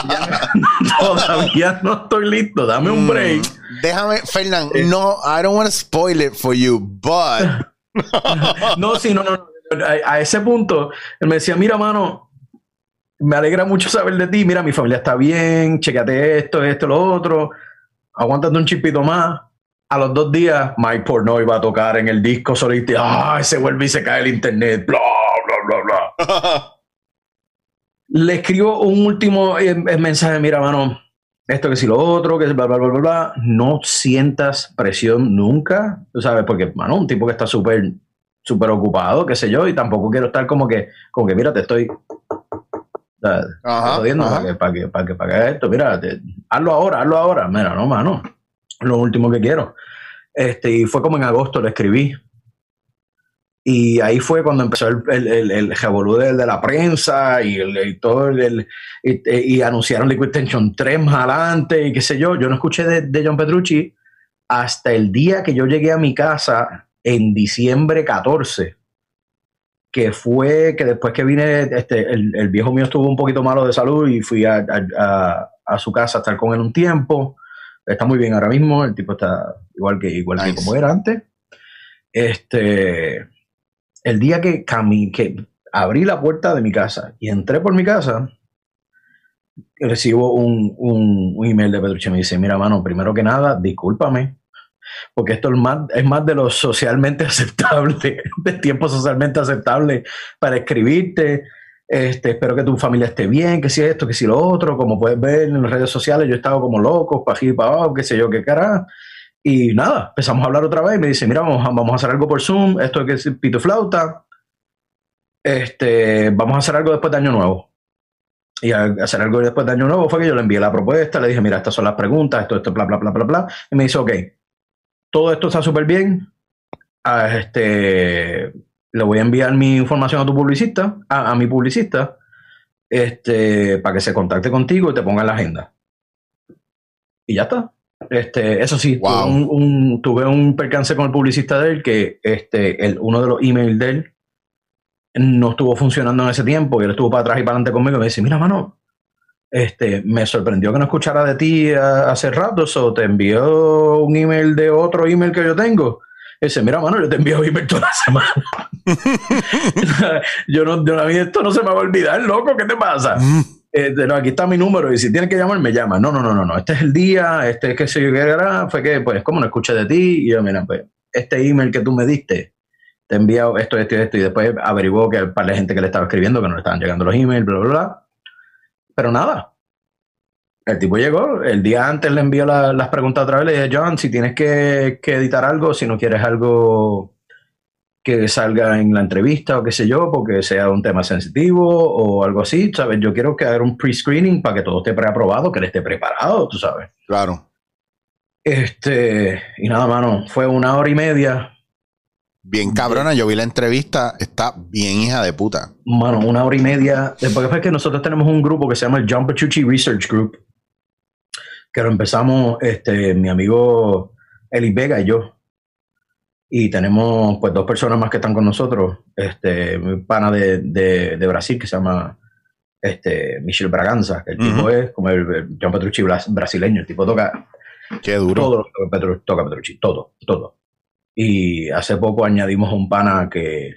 S2: ya- todavía no estoy listo. Dame un
S1: Mm,
S2: break.
S1: Déjame, Fernán,
S2: Eh.
S1: no, I don't want to spoil it for you, but
S2: No, sí, no, no. A, a ese punto, él me decía, mira, mano, me alegra mucho saber de ti. Mira, mi familia está bien, checate esto, esto, lo otro. Aguántate un chipito más. A los dos días, Mike Pornoy va a tocar en el disco solista. ¡Ah! Se vuelve y se cae el internet. Bla, bla, bla, bla. Le escribo un último eh, eh, mensaje. Mira, mano, esto que si lo otro, que bla, bla, bla, bla, bla. No sientas presión nunca, tú sabes, porque, mano, un tipo que está súper súper ocupado, qué sé yo, y tampoco quiero estar como que, como que mira, te estoy
S1: Ajá,
S2: jodiendo
S1: ajá.
S2: para que, para que, para que, para esto, mira, te- hazlo ahora, hazlo ahora, mira, no, mano, lo último que quiero. Este, y fue como en agosto le escribí. Y ahí fue cuando empezó el, el, el, el revolú de, de la prensa y, el, y todo el, y, y anunciaron Liquid Tension 3 más adelante y qué sé yo. Yo no escuché de, de John Petrucci hasta el día que yo llegué a mi casa en diciembre 14 que fue que después que vine, este, el, el viejo mío estuvo un poquito malo de salud y fui a, a- a- a su casa a estar con él un tiempo. Está muy bien ahora mismo, el tipo está igual que igual que como era antes. Este, el día que, abrí la puerta de mi casa y entré por mi casa, recibo un, un, email de Petrucci. Me dice, mira, mano, primero que nada, discúlpame, porque esto es más, es más de lo socialmente aceptable, de tiempo socialmente aceptable para escribirte. Este, espero que tu familia esté bien, que si esto, que si lo otro. Como puedes ver en las redes sociales, yo he estado como loco, para aquí y para abajo, qué sé yo, qué cara. Y nada, empezamos a hablar otra vez. Me dice, mira, vamos, a- vamos a hacer algo por Zoom, esto que es pito flauta. Este, vamos a hacer algo después de Año Nuevo. Y al hacer algo después de Año Nuevo fue que yo le envié la propuesta, le dije, mira, estas son las preguntas, esto, esto, bla, bla, bla, bla, bla. Y me dice, ok, todo esto está súper bien. Ah, este, le voy a enviar mi información a tu publicista, a, a mi publicista, este, para que se contacte contigo y te ponga en la agenda. Y ya está. Este, eso sí,
S1: Wow.
S2: tuve, un, un- tuve un percance con el publicista de él que este, el, uno de los emails de él no estuvo funcionando en ese tiempo y él estuvo para atrás y para adelante conmigo y me dice, mira, mano, este, me sorprendió que no escuchara de ti hace rato, so te envió un email de otro email que yo tengo. Y dice, mira, mano, yo te envío email toda la semana. yo no, yo, a mí esto no se me va a olvidar, loco, ¿qué te pasa? No, aquí está mi número y si tienes que llamar, me llama. No, no, no, no, no. Este es el día, este es que se yo qué era, fue que, pues, como no escuché de ti, y yo, mira, pues, este email que tú me diste, te he enviado esto, esto y esto, y después averiguó que para la gente que le estaba escribiendo, que no le estaban llegando los emails, bla, bla, bla. Pero nada. El tipo llegó, el día antes le envió la- las preguntas otra vez, le dije, John, si tienes que, que editar algo, si no quieres algo que salga en la entrevista o qué sé yo, porque sea un tema sensitivo o algo así, ¿sabes? Yo quiero que haga un pre-screening para que todo esté preaprobado, que él esté preparado, tú sabes.
S1: Claro.
S2: Este, y nada, mano, fue una hora y media,
S1: Bien cabrona, yo vi la entrevista, está bien hija de puta.
S2: mano, una hora y media, porque fue que nosotros tenemos un grupo que se llama el John Petrucci Research Group, que lo empezamos, este, mi amigo Eli Vega y yo. Y tenemos pues dos personas más que están con nosotros. Este, mi pana de, de, de Brasil que se llama este, Michel Braganza, que el tipo es como el, el John Petrucci bras- brasileño, el tipo toca
S1: Qué duro.
S2: todo lo que toca Petru- toca Petrucci, todo, todo. Y hace poco añadimos a un pana que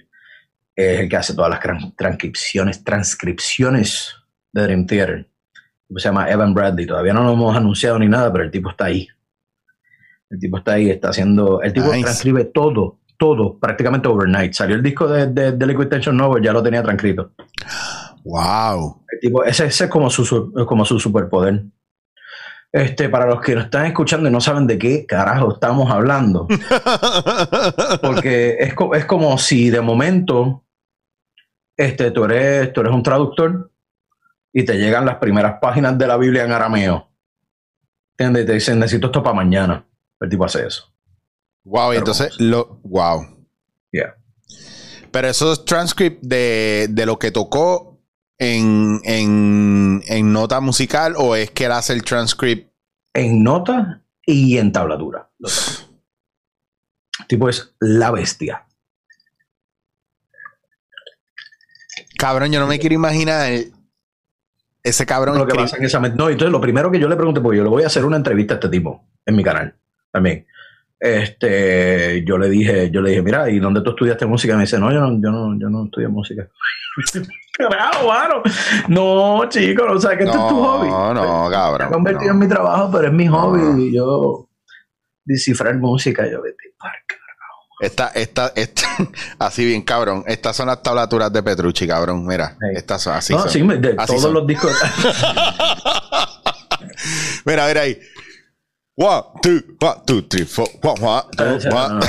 S2: es el que hace todas las tran- transcripciones, transcripciones de Dream Theater. Se llama Evan Bradley. Todavía no lo hemos anunciado ni nada, pero el tipo está ahí. El tipo está ahí, está haciendo. El tipo
S1: Nice.
S2: transcribe todo, todo, prácticamente overnight. Salió el disco de, de, de Liquid Tension nuevo, ya lo tenía transcrito.
S1: Wow.
S2: El tipo, ese, ese es como su, como su superpoder. Este, para los que nos están escuchando y no saben de qué carajo estamos hablando, porque es, es como si de momento este, tú, eres, tú eres un traductor y te llegan las primeras páginas de la Biblia en arameo. ¿Entiendes? Y te dicen, necesito esto para mañana. El tipo hace eso.
S1: wow, y entonces lo. Wow.
S2: Yeah.
S1: Pero eso es transcript de, de lo que tocó en, en, en nota musical o es que él hace el transcript.
S2: En nota y en tablatura. El tipo es la bestia.
S1: Cabrón, yo no me quiero imaginar ese cabrón.
S2: lo que pasa en esa No, entonces lo primero que yo le pregunté, porque yo le voy a hacer una entrevista a este tipo en mi canal también. Este, yo le dije, yo le dije, mira, ¿y dónde tú estudiaste música? Y me dice, no, yo no, yo no, yo no estudié música. Carajo, mano. No, chico, o sea, que esto es tu hobby.
S1: No, no,
S2: Se ha
S1: cabrón.
S2: convertido
S1: no.
S2: en mi trabajo, pero es mi
S1: No.
S2: hobby. Y yo descifrar música, yo vete parca.
S1: Esta, esta, esta, así bien, cabrón. Estas son las tablaturas de Petrucci, cabrón. Mira,
S2: Hey.
S1: estas son así.
S2: no,
S1: son.
S2: sí, me- de
S1: Así
S2: todos
S1: son.
S2: los discos.
S1: Mira, mira ahí. One, two, one, two, three, four, one, one, two,
S2: No,
S1: one.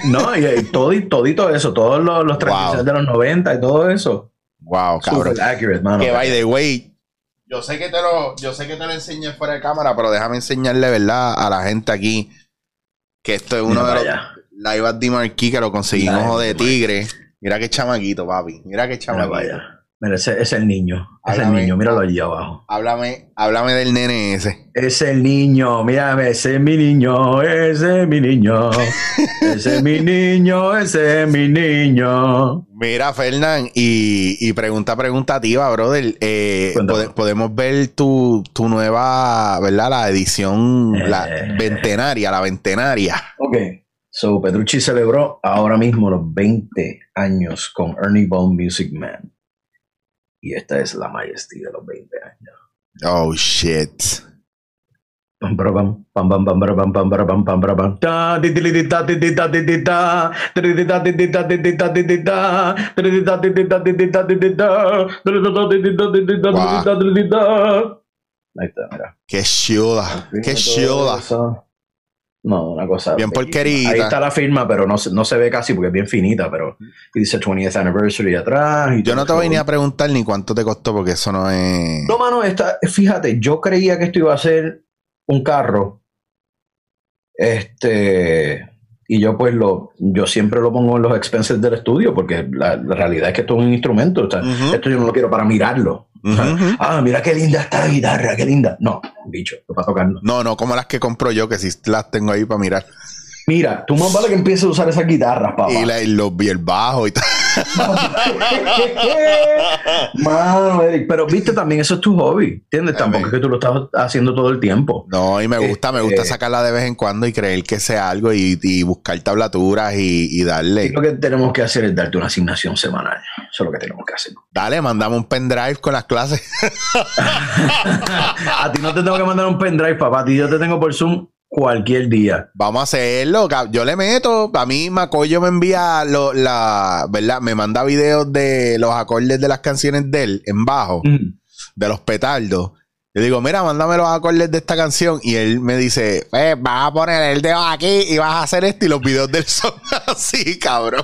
S2: no, y, y todo, y todito eso, todos los, los transmisiones de los 90 y todo eso.
S1: Wow, cabrón.
S2: Super accurate, mano.
S1: Que by the way, yo sé que te lo, yo sé que te lo enseñé fuera de cámara, pero déjame enseñarle, ¿verdad? A la gente aquí Que esto es uno
S2: Mira
S1: de los
S2: allá.
S1: live at the Marquee que lo conseguimos de tigre. Mira qué chamaquito, papi. Mira qué
S2: Mira
S1: chamaquito.
S2: Mira, ese, ese es el niño. Ese es el niño. Míralo allí abajo.
S1: Háblame, háblame del nene ese.
S2: Es el niño. Mírame, ese es mi niño. Ese es mi niño. Ese es mi niño. Ese es mi niño.
S1: Mira, Fernán, y, y pregunta preguntativa, brother. Eh, pode- podemos ver tu, tu nueva, ¿verdad? La edición, la
S2: Eh.
S1: ventenaria, la ventenaria.
S2: Ok. So, Petrucci celebró ahora mismo los 20 años con Ernie Bone Music Man. Y esta es la maestría de los 20 años.
S1: Oh, shit.
S2: Mira.
S1: Qué chula. Qué chula.
S2: No, una cosa.
S1: Bien porquerita.
S2: Ahí está la firma, pero no se, no se ve casi porque es bien finita, pero y dice 20th anniversary atrás. y
S1: Yo no te venía a preguntar ni cuánto te costó porque eso no es...
S2: No, mano, esta, fíjate, yo creía que esto iba a ser un carro. Este. Y yo, pues, lo, yo siempre lo pongo en los expenses del estudio, porque la, la realidad es que esto es un instrumento. o sea,
S1: Ujú.
S2: Esto yo no lo quiero para mirarlo. Ah, mira qué linda está la guitarra, qué linda. No, bicho, no para tocarlo.
S1: No, no, como las que compro yo, que sí las tengo ahí para mirar.
S2: Mira, tú más vale que empieces a usar esas guitarras, papá.
S1: Y, la, y los, y el bajo y tal.
S2: Mano, Eric, pero viste también, eso es tu hobby, ¿entiendes? Tampoco es que tú lo estás haciendo todo el tiempo.
S1: No, y me gusta, me gusta
S2: Este-
S1: sacarla de vez en cuando y creer que sea algo y, y buscar tablaturas y, y
S2: Y
S1: darle.
S2: lo que tenemos que hacer es darte una asignación semanal. Eso es lo que tenemos que hacer.
S1: Dale, mandame un pendrive con las clases.
S2: a ti no te tengo que mandar un pendrive, papá. A ti yo te tengo por Zoom cualquier día.
S1: Vamos a hacerlo. Yo le meto. A mí Macoyo me envía lo- la, ¿verdad? Me manda videos de los acordes de las canciones de él en bajo,
S2: Mm.
S1: de los petardos. Yo digo, mira, mándame los acordes de esta canción. Y él me dice, eh, vas a poner el dedo aquí y vas a hacer esto. Y los videos de él son así, cabrón.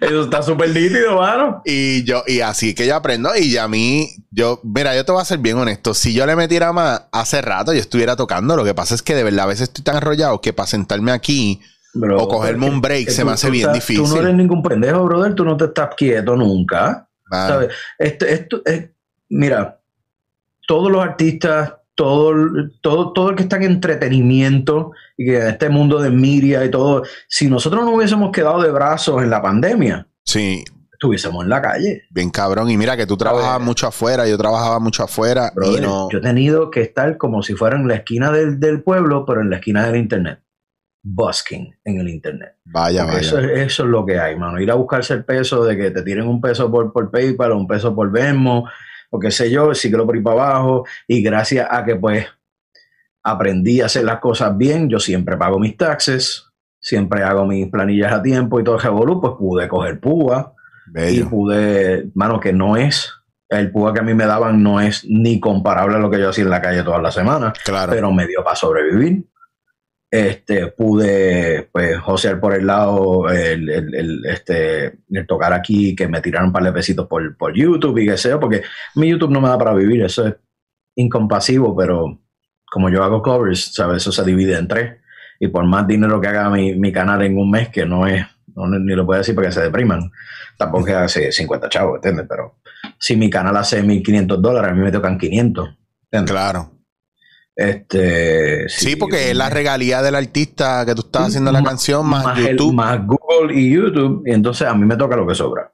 S2: Eso está súper nítido, mano.
S1: Y yo, y así que yo aprendo. Y a mí, yo, mira, yo te voy a ser bien honesto. Si yo le metiera más hace rato, yo estuviera tocando. Lo que pasa es que de verdad a veces estoy tan enrollado que para sentarme aquí
S2: Bro,
S1: o cogerme un break
S2: que
S1: se me hace bien difícil.
S2: Tú no eres ningún pendejo, brother. Tú no te estás quieto nunca. ¿Sabes? Esto, esto es, mira, todos los artistas, todo, todo, todo el que está en entretenimiento y que en este mundo de media y todo, si nosotros no hubiésemos quedado de brazos en la pandemia,
S1: sí,
S2: estuviésemos en la calle.
S1: bien cabrón. Y mira que tú trabajabas mucho afuera, yo trabajaba mucho afuera y
S2: Brother,
S1: no.
S2: Yo he tenido que estar como si fuera en la esquina del, del pueblo, pero en la esquina del internet. Busking en el internet.
S1: Vaya,
S2: Porque
S1: vaya.
S2: Eso, es- eso es lo que hay, mano. Ir a buscarse el peso de que te tiren un peso por, por PayPal o un peso por Venmo o qué sé yo, síguelo por ahí para abajo. Y gracias a que pues aprendí a hacer las cosas bien, yo siempre pago mis taxes, siempre hago mis planillas a tiempo y todo el revolú, pues pude coger púa y pude, mano, que no es, el púa que a mí me daban no es ni comparable a lo que yo hacía en la calle todas las semanas
S1: Claro.
S2: pero me dio para sobrevivir. Este, pude, pues, josear por el lado, el, el- este, tocar aquí, que me tiraron un par de pesitos por, por YouTube y qué sé yo, porque mi YouTube no me da para vivir, eso es incompasivo, pero como yo hago covers, ¿sabes? Eso se divide en tres. Y por más dinero que haga mi, mi canal en un mes, que no es, no, ni lo puedo decir porque se depriman, tampoco que hace 50 chavos, ¿entiendes? Pero si mi canal hace 1.500 dólares, a mí me tocan 500. ¿entiendes?
S1: Claro.
S2: Este,
S1: Sí, porque es la regalía del artista que tú estás haciendo la canción más, YouTube.
S2: más Google y YouTube, y entonces a mí me toca lo que sobra.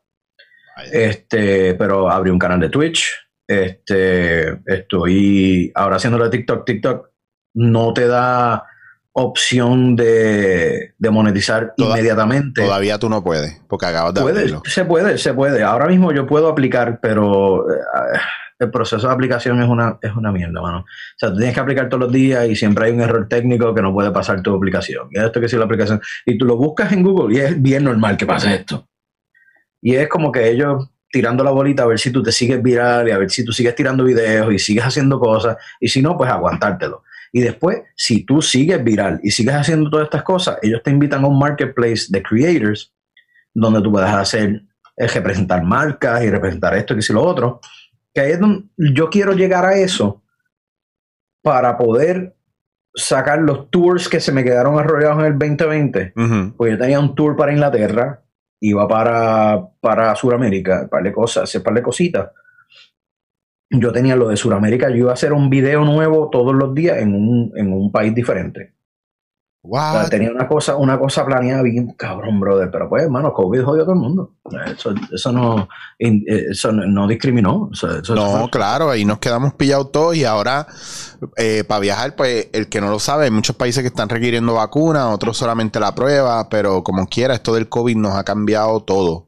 S2: Este, pero abrí un canal de Twitch. Este, estoy ahora haciendo de TikTok. TikTok no te da opción de, de monetizar
S1: Toda-
S2: inmediatamente.
S1: Todavía tú no puedes, porque acabas de
S2: se puede, se puede. Ahora mismo yo puedo aplicar, pero eh, el proceso de aplicación es una, es una mierda, mano. O sea, tú tienes que aplicar todos los días y siempre hay un error técnico que no puede pasar tu aplicación. Y esto que sí la aplicación. Y tú lo buscas en Google y es bien normal que pase esto. Y es como que ellos tirando la bolita a ver si tú te sigues viral y a ver si tú sigues tirando videos y sigues haciendo cosas. Y si no, pues aguantártelo. Y después, si tú sigues viral y sigues haciendo todas estas cosas, ellos te invitan a un marketplace de creators donde tú puedas hacer, es representar marcas y representar esto y si lo otro. Que ahí es donde yo quiero llegar a eso para poder sacar los tours que se me quedaron arrollados en el 2020.
S1: Ujú.
S2: Pues yo tenía un tour para Inglaterra, iba para, para Sudamérica, un par de cosas, hacer un par de cositas. Yo tenía lo de Sudamérica, yo iba a hacer un video nuevo todos los días en un, en un país diferente.
S1: What?
S2: tenía una cosa, una cosa planeada bien cabrón, brother. Pero pues, hermano, COVID jodió a todo el mundo. Eso, eso no, eh, eso no, discriminó. Eso- eso
S1: No,
S2: fue-
S1: claro, ahí nos quedamos pillados todos y ahora para viajar, pues el que no lo sabe, hay muchos países que están requiriendo vacunas, otros solamente la prueba, pero como quiera, esto del COVID nos ha cambiado todo.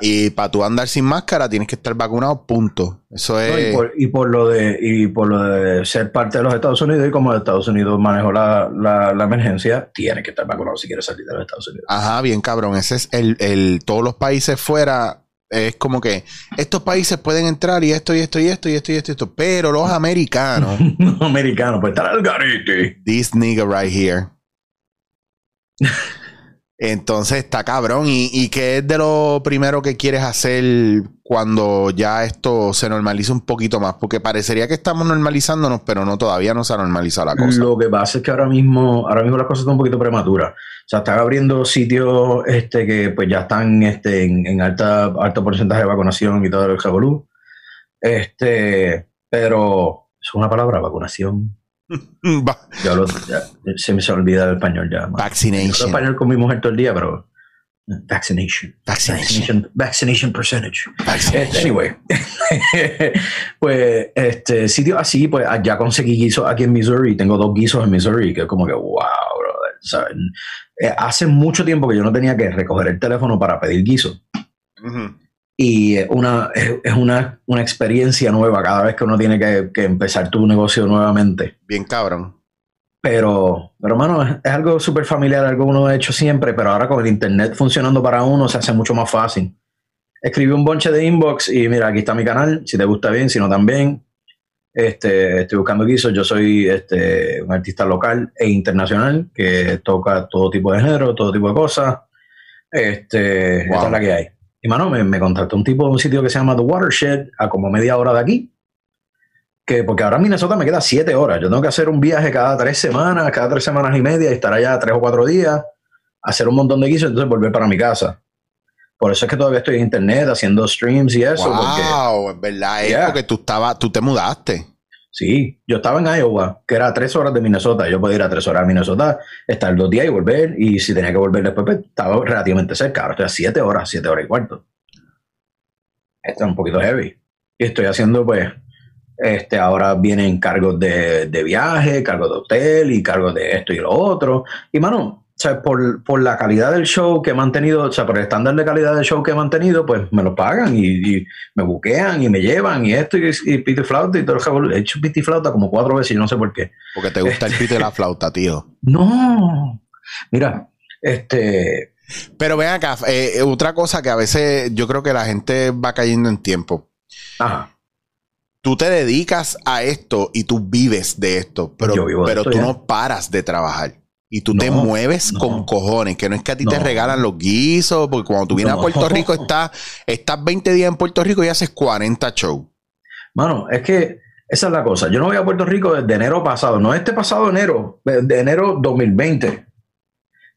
S1: Y para tú andar sin máscara tienes que estar vacunado, punto. Eso
S2: No,
S1: es...
S2: y, por, y por lo de y por lo de ser parte de los Estados Unidos y como Estados Unidos manejó la, la, la emergencia, tiene que estar vacunado si quiere salir de los Estados Unidos.
S1: Ajá, bien cabrón. Ese es el, el, todos los países fuera. Es como que estos países pueden entrar y esto y esto y esto y esto y esto, y esto. pero los americanos,
S2: Americano, pues estar al garete.
S1: this nigga right here. Entonces está cabrón. ¿Y, ¿Y qué es de lo primero que quieres hacer cuando ya esto se normalice un poquito más? Porque parecería que estamos normalizándonos, pero no, todavía no se ha normalizado la cosa.
S2: Lo que pasa es que ahora mismo, ahora mismo las cosas están un poquito prematuras. O sea, están abriendo sitios este, que pues ya están este, en, en alta, alto porcentaje de vacunación y todo el revolú. Este, pero es una palabra, vacunación.
S1: Va-
S2: Ya lo- ya, se me se olvida el español ya. man. Hablo
S1: Vaccination.
S2: español con mi mujer todo el día, pero vaccination.
S1: Vaccination.
S2: Vaccination, vaccination percentage.
S1: Vaccination.
S2: Este, anyway, pues este sitio así, pues ya conseguí guisos aquí en Missouri. Tengo dos guisos en Missouri, que es como que wow, brother. Eh, hace mucho tiempo que yo no tenía que recoger el teléfono para pedir guiso.
S1: Ujú.
S2: Y una, es, una, una experiencia nueva cada vez que uno tiene que, que empezar tu negocio nuevamente.
S1: Bien cabrón.
S2: Pero, pero hermano, es, es algo súper familiar, algo que uno ha hecho siempre, pero ahora con el internet funcionando para uno se hace mucho más fácil. Escribí un bonche de inbox y mira, aquí está mi canal, si te gusta bien, si no también. Este, estoy buscando guisos, yo soy este, un artista local e internacional que toca todo tipo de género, todo tipo de cosas. Este,
S1: Wow.
S2: Esta es la que hay. Y mano, me, me contactó un tipo de un sitio que se llama The Watershed, a como media hora de aquí. Que porque ahora en Minnesota me queda siete horas. Yo tengo que hacer un viaje cada tres semanas, cada tres semanas y media, y estar allá tres o cuatro días, hacer un montón de guisos, entonces volver para mi casa. Por eso es que todavía estoy en internet haciendo streams y eso. porque-
S1: wow, es verdad, es porque tú estabas, tú te mudaste.
S2: Sí, yo estaba en Iowa, que era a tres horas de Minnesota. Yo podía ir a tres horas a Minnesota, estar dos días y volver. Y si tenía que volver después, pues, estaba relativamente cerca. Ahora estoy a siete horas, siete horas y cuarto. Esto es un poquito heavy. Y estoy haciendo, pues, este, ahora vienen cargos de, de viaje, cargos de hotel y cargos de esto y lo otro. Y, mano, o sea, por, por la calidad del show que he mantenido, o sea, por el estándar de calidad del show que he mantenido, pues me lo pagan y, y me buquean y me llevan y esto y, y flauta y todo el. He hecho pito y flauta como cuatro veces y no sé por qué.
S1: Porque te gusta el pito y la flauta, tío.
S2: No. Mira, este.
S1: Pero ven acá, eh, otra cosa que a veces yo creo que la gente va cayendo en tiempo.
S2: Ajá.
S1: Tú te dedicas a esto y tú vives de esto, pero,
S2: de
S1: pero
S2: esto
S1: tú
S2: ya.
S1: no paras de trabajar. Y tú te mueves
S2: no.
S1: con cojones, que no es que a ti te regalan los guisos, porque cuando tú vienes a. Puerto Rico estás, estás 20 días en Puerto Rico y haces 40 shows.
S2: Mano, es que esa es la cosa. Yo no voy a Puerto Rico desde enero pasado, no este pasado enero, de enero 2020,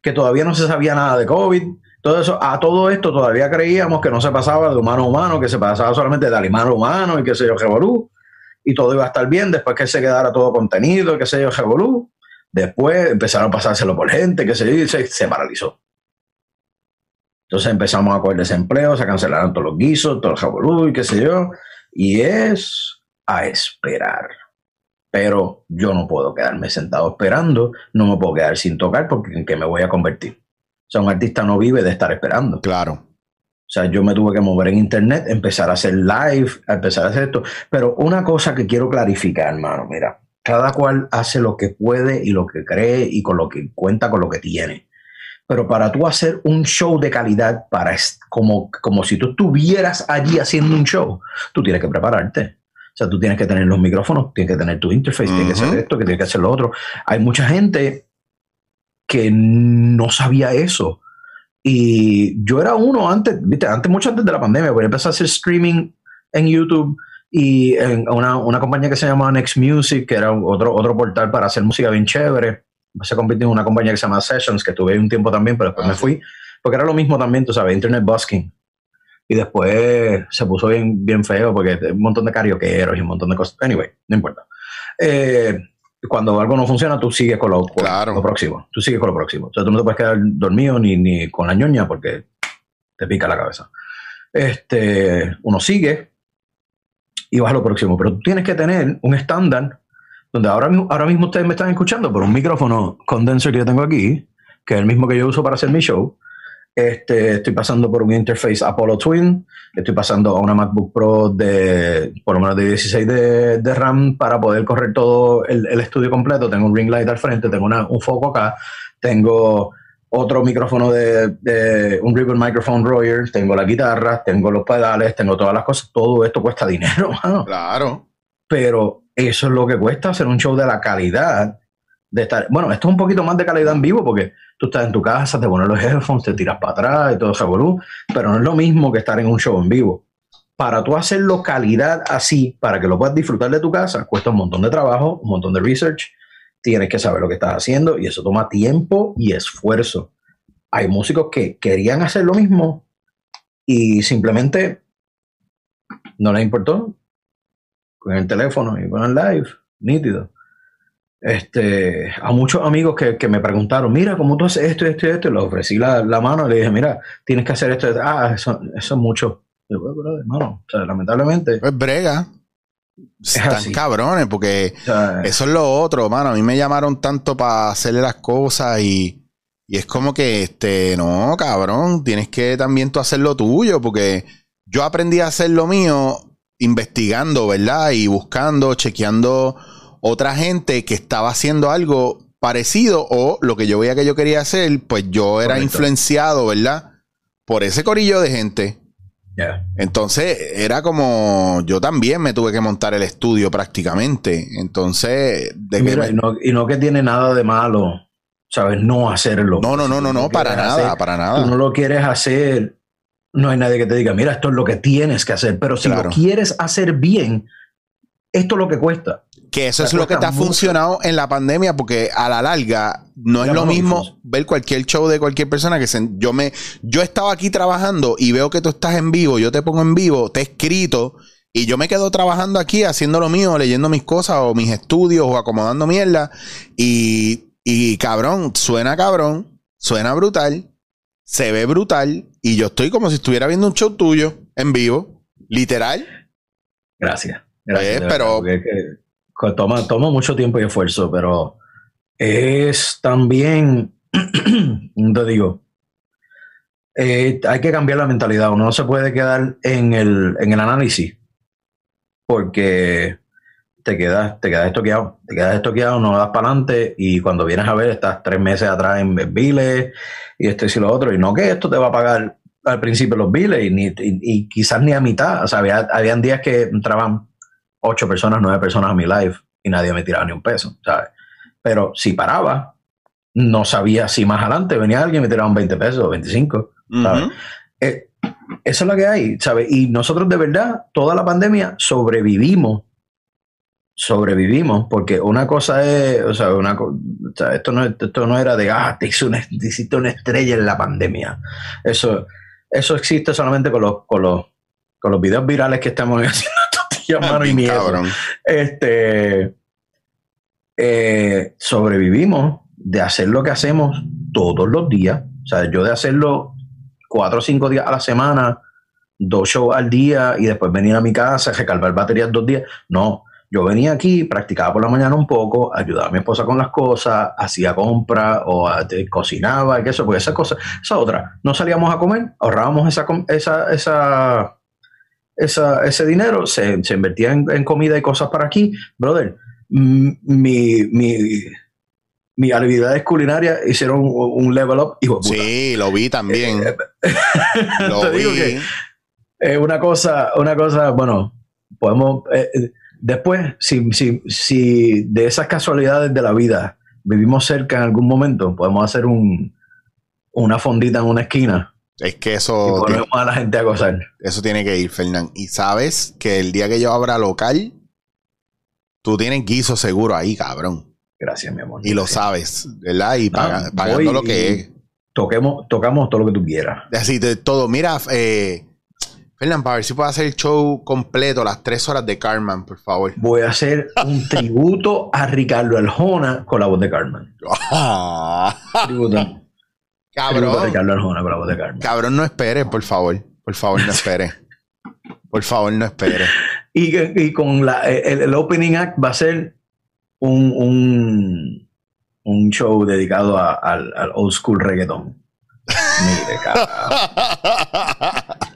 S2: que todavía no se sabía nada de COVID. Todo eso, a todo esto todavía creíamos que no se pasaba de humano a humano, que se pasaba solamente de animal a humano y qué sé yo, revolú. Y todo iba a estar bien después que se quedara todo contenido, qué sé yo, revolú. Después empezaron a pasárselo por gente, qué sé yo, y se, se paralizó. Entonces empezamos a coger desempleo, se cancelaron todos los guisos, todo el revolú y qué sé yo. Y es a esperar. Pero yo no puedo quedarme sentado esperando, no me puedo quedar sin tocar porque en qué me voy a convertir. O sea, un artista no vive de estar esperando.
S1: Claro.
S2: O sea, yo me tuve que mover en internet, empezar a hacer live, a empezar a hacer esto. Pero una cosa que quiero clarificar, hermano, mira, cada cual hace lo que puede y lo que cree y con lo que cuenta con lo que tiene. Pero para tú hacer un show de calidad, para como, como si tú estuvieras allí haciendo un show, tú tienes que prepararte. O sea, tú tienes que tener los micrófonos, tienes que tener tu interface, tienes que hacer esto, que tienes que hacer lo otro. Hay mucha gente que no sabía eso. Y yo era uno antes, viste, antes, mucho antes de la pandemia, porque empecé a hacer streaming en YouTube y en una, una compañía que se llama Next Music, que era otro, otro portal para hacer música bien chévere. Se convirtió en una compañía que se llama Sessions, que tuve un tiempo también, pero después
S1: Ah,
S2: me
S1: sí.
S2: fui, porque era lo mismo también, tú sabes, Internet Busking. Y después se puso bien, bien feo porque un montón de carioqueros y un montón de cosas. Anyway, no importa. Eh, cuando algo no funciona, tú sigues con lo, con
S1: Claro.
S2: lo próximo. Tú sigues con lo próximo. O sea, tú no te puedes quedar dormido ni, ni con la ñoña porque te pica la cabeza. Este, uno sigue y vas a lo próximo. Pero tú tienes que tener un estándar donde ahora, mismo- ahora mismo ustedes me están escuchando por un micrófono condenser que yo tengo aquí, que es el mismo que yo uso para hacer mi show. Este, estoy pasando por un interface Apollo Twin, estoy pasando a una MacBook Pro de por lo menos de 16 de, de RAM para poder correr todo el, estudio completo. Tengo un ring light al frente, tengo un foco acá, tengo otro micrófono de, de un Ribbon Microphone Royer, tengo la guitarra, tengo los pedales, tengo todas las cosas. Todo esto cuesta dinero, mano
S1: Claro.
S2: pero eso es lo que cuesta hacer un show de la calidad de estar. Bueno, esto es un poquito más de calidad en vivo porque tú estás en tu casa, te pones los headphones, te tiras para atrás y todo ese volumen, pero no es lo mismo que estar en un show en vivo. Para tú hacerlo calidad así, para que lo puedas disfrutar de tu casa, cuesta un montón de trabajo, un montón de research, tienes que saber lo que estás haciendo y eso toma tiempo y esfuerzo. Hay músicos que querían hacer lo mismo y simplemente no les importó, con el teléfono y con el live, nítido. Este, a muchos amigos que, que me preguntaron, mira, ¿cómo tú haces esto, esto y esto? Les ofrecí la, la mano y le dije, mira, tienes que hacer esto. Ah, eso, eso es mucho. Y yo, "Bueno, brother, hermano, o sea, lamentablemente,
S1: Pues brega. Están cabrones porque
S2: sea,
S1: eso es lo otro, mano. A mí me llamaron tanto para hacerle las cosas y, y es como que, este, no, cabrón, tienes que también tú hacer lo tuyo porque yo aprendí a hacer lo mío investigando, ¿verdad? Y buscando, chequeando otra gente que estaba haciendo algo parecido o lo que yo veía que yo quería hacer, pues yo era
S2: Correcto.
S1: influenciado, ¿verdad? Por ese corillo de gente. Entonces era como yo también me tuve que montar el estudio prácticamente. Entonces, de que
S2: Mira,
S1: me-
S2: y, no, y no que tiene nada de malo, ¿sabes? No hacerlo.
S1: no, no, no, no,
S2: tú
S1: no, para nada,
S2: hacer,
S1: para
S2: tú
S1: nada.
S2: no lo quieres hacer, no hay nadie que te diga, mira, esto es lo que tienes que hacer. Pero si
S1: Claro.
S2: lo quieres hacer bien, esto es lo que cuesta.
S1: Que eso es lo que te ha
S2: mucho.
S1: funcionado en la pandemia, porque a la larga no es lo mismo ver cualquier show de cualquier persona que se, yo me, yo estaba aquí trabajando y veo que tú estás en vivo, yo te pongo en vivo, te he escrito y yo me quedo trabajando aquí haciendo lo mío, leyendo mis cosas o mis estudios o acomodando mierda y, y cabrón, suena cabrón, suena brutal, se ve brutal y yo estoy como si estuviera viendo un show tuyo en vivo, literal.
S2: Gracias. Gracias.
S1: Eh, pero-
S2: es que toma, toma mucho tiempo y esfuerzo, pero es también, te digo, eh, hay que cambiar la mentalidad. Uno no se puede quedar en el, en el análisis porque te quedas, te quedas estoqueado, te quedas estoqueado, no das para adelante y cuando vienes a ver estás tres meses atrás en biles y esto y lo otro y no que esto te va a pagar al principio los biles y, y quizás ni a mitad. O sea, había, habían días que entraban ocho personas, nueve personas a mi live y nadie me tiraba ni un peso, ¿sabes? Pero si paraba, no sabía si más adelante venía alguien y me tiraba un 20 pesos o 25. ¿sabes? Eh, eso es lo que hay, ¿sabes? Y nosotros de verdad, toda la pandemia sobrevivimos. Sobrevivimos, porque una cosa es, o sea, una, co- o sea, esto, no, esto no era de, ah, te, hice una, te hiciste una estrella en la pandemia. Eso, eso existe solamente con los, con los, con los videos virales que estamos haciendo tortillas, mano, y
S1: cabrón.
S2: Este, eh, sobrevivimos de hacer lo que hacemos todos los días. O sea, yo de hacerlo cuatro o cinco días a la semana, dos shows al día y después venir a mi casa, recargar baterías dos días. No, yo venía aquí, practicaba por la mañana un poco, ayudaba a mi esposa con las cosas, hacía compras o ah, te- cocinaba y que eso, porque esa cosa, esa otra. No salíamos a comer, ahorrábamos esa, esa, esa- ese dinero, se, se invertía en, en comida y cosas para aquí. Brother, mi, mi, mis habilidades culinarias hicieron un, un level up, hijo de puta.
S1: Sí, lo vi también.
S2: Eh,
S1: lo
S2: te
S1: vi.
S2: digo que es una cosa, una cosa, bueno, podemos, eh, eh, después, si, si, si de esas casualidades de la vida vivimos cerca en algún momento, podemos hacer un, una fondita en una esquina
S1: Es que
S2: Y
S1: eso,
S2: ponemos a la gente a gozar.
S1: eso tiene que ir, Fernán. Y sabes que el día que yo abra local, tú tienes guiso seguro ahí, cabrón.
S2: Gracias, mi amor.
S1: Y lo sabes, ¿verdad? Y paga-
S2: Ah,
S1: pagando lo que
S2: y-
S1: es.
S2: Toquemos, tocamos todo lo que tú quieras.
S1: Así de todo. Mira, eh, Fernán, para ver si puedo hacer el show completo, las tres horas de Carmen, por favor.
S2: Voy a hacer un tributo a Ricardo Arjona con la voz de Carmen. Tributo, tributo
S1: cabrón.
S2: Ricardo Arjona con la voz de Carmen.
S1: Cabrón, no esperes, por favor. Por favor, no esperes. Por favor, no esperes.
S2: Y, con la, el, el opening act va a ser un, un, un show dedicado a- al, al old school reggaeton. Mire, cabrón.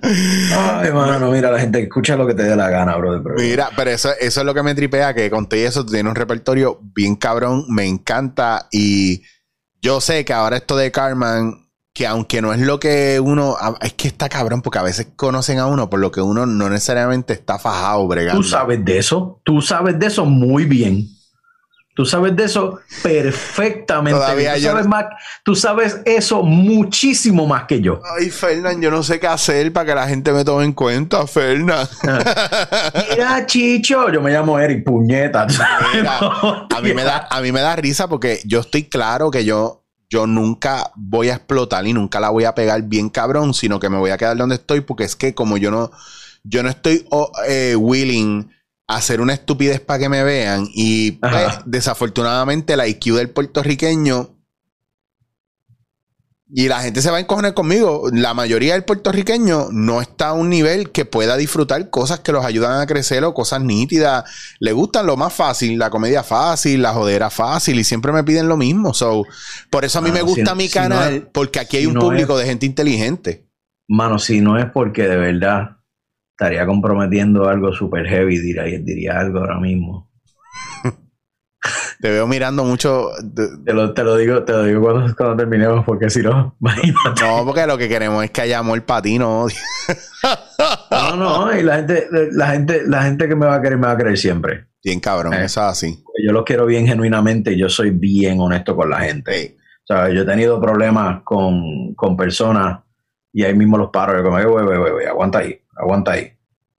S2: Ay, mano, mira, la gente escucha lo que te dé la gana, brother. pero-
S1: Mira, pero eso, eso es lo que me tripea, que conté eso, tú tienes un repertorio bien cabrón, me encanta y yo sé que ahora esto de Carmen, que aunque no es lo que uno, es que está cabrón porque a veces conocen a uno por lo que uno no necesariamente está fajado bregando.
S2: Tú sabes de eso, tú sabes de eso muy bien. Tú sabes de eso perfectamente.
S1: Todavía
S2: tú,
S1: yo
S2: sabes más, tú sabes eso muchísimo más que yo.
S1: Ay, Fernán, yo no sé qué hacer para que la gente me tome en cuenta, Fernán.
S2: Mira, Chicho, yo me llamo Eric Puñeta.
S1: a mí me da, a mí me da risa porque yo estoy claro que yo, yo nunca voy a explotar y nunca la voy a pegar bien cabrón, sino que me voy a quedar donde estoy porque es que como yo no, yo no estoy oh, eh, willing hacer una estupidez para que me vean y pues, desafortunadamente la IQ del puertorriqueño y la gente se va a encojonar conmigo. La mayoría del puertorriqueño no está a un nivel que pueda disfrutar cosas que los ayudan a crecer o cosas nítidas. Le gustan lo más fácil, la comedia fácil, la jodera fácil y siempre me piden lo mismo. So, por eso a mí me gusta
S2: si-
S1: mi
S2: si no
S1: canal,
S2: es-
S1: porque aquí hay
S2: si
S1: un
S2: no
S1: público de gente inteligente.
S2: Mano, si no es porque de verdad estaría comprometiendo algo super heavy, diría, diría algo ahora mismo.
S1: Te veo mirando mucho.
S2: Te lo, te lo digo, te lo digo cuando, cuando terminemos, porque si no, imagínate.
S1: No, porque lo que queremos es que haya amor para ti, no.
S2: No, no, y la gente, la gente, la gente que me va a querer, me va a querer siempre.
S1: Bien cabrón,
S2: Eh.
S1: eso es así.
S2: Yo los quiero bien genuinamente yo soy bien honesto con la gente. O sea, yo he tenido problemas con, con personas y ahí mismo los paro. Yo como, "Eh, güey, güey, güey, güey, aguanta ahí, aguanta ahí.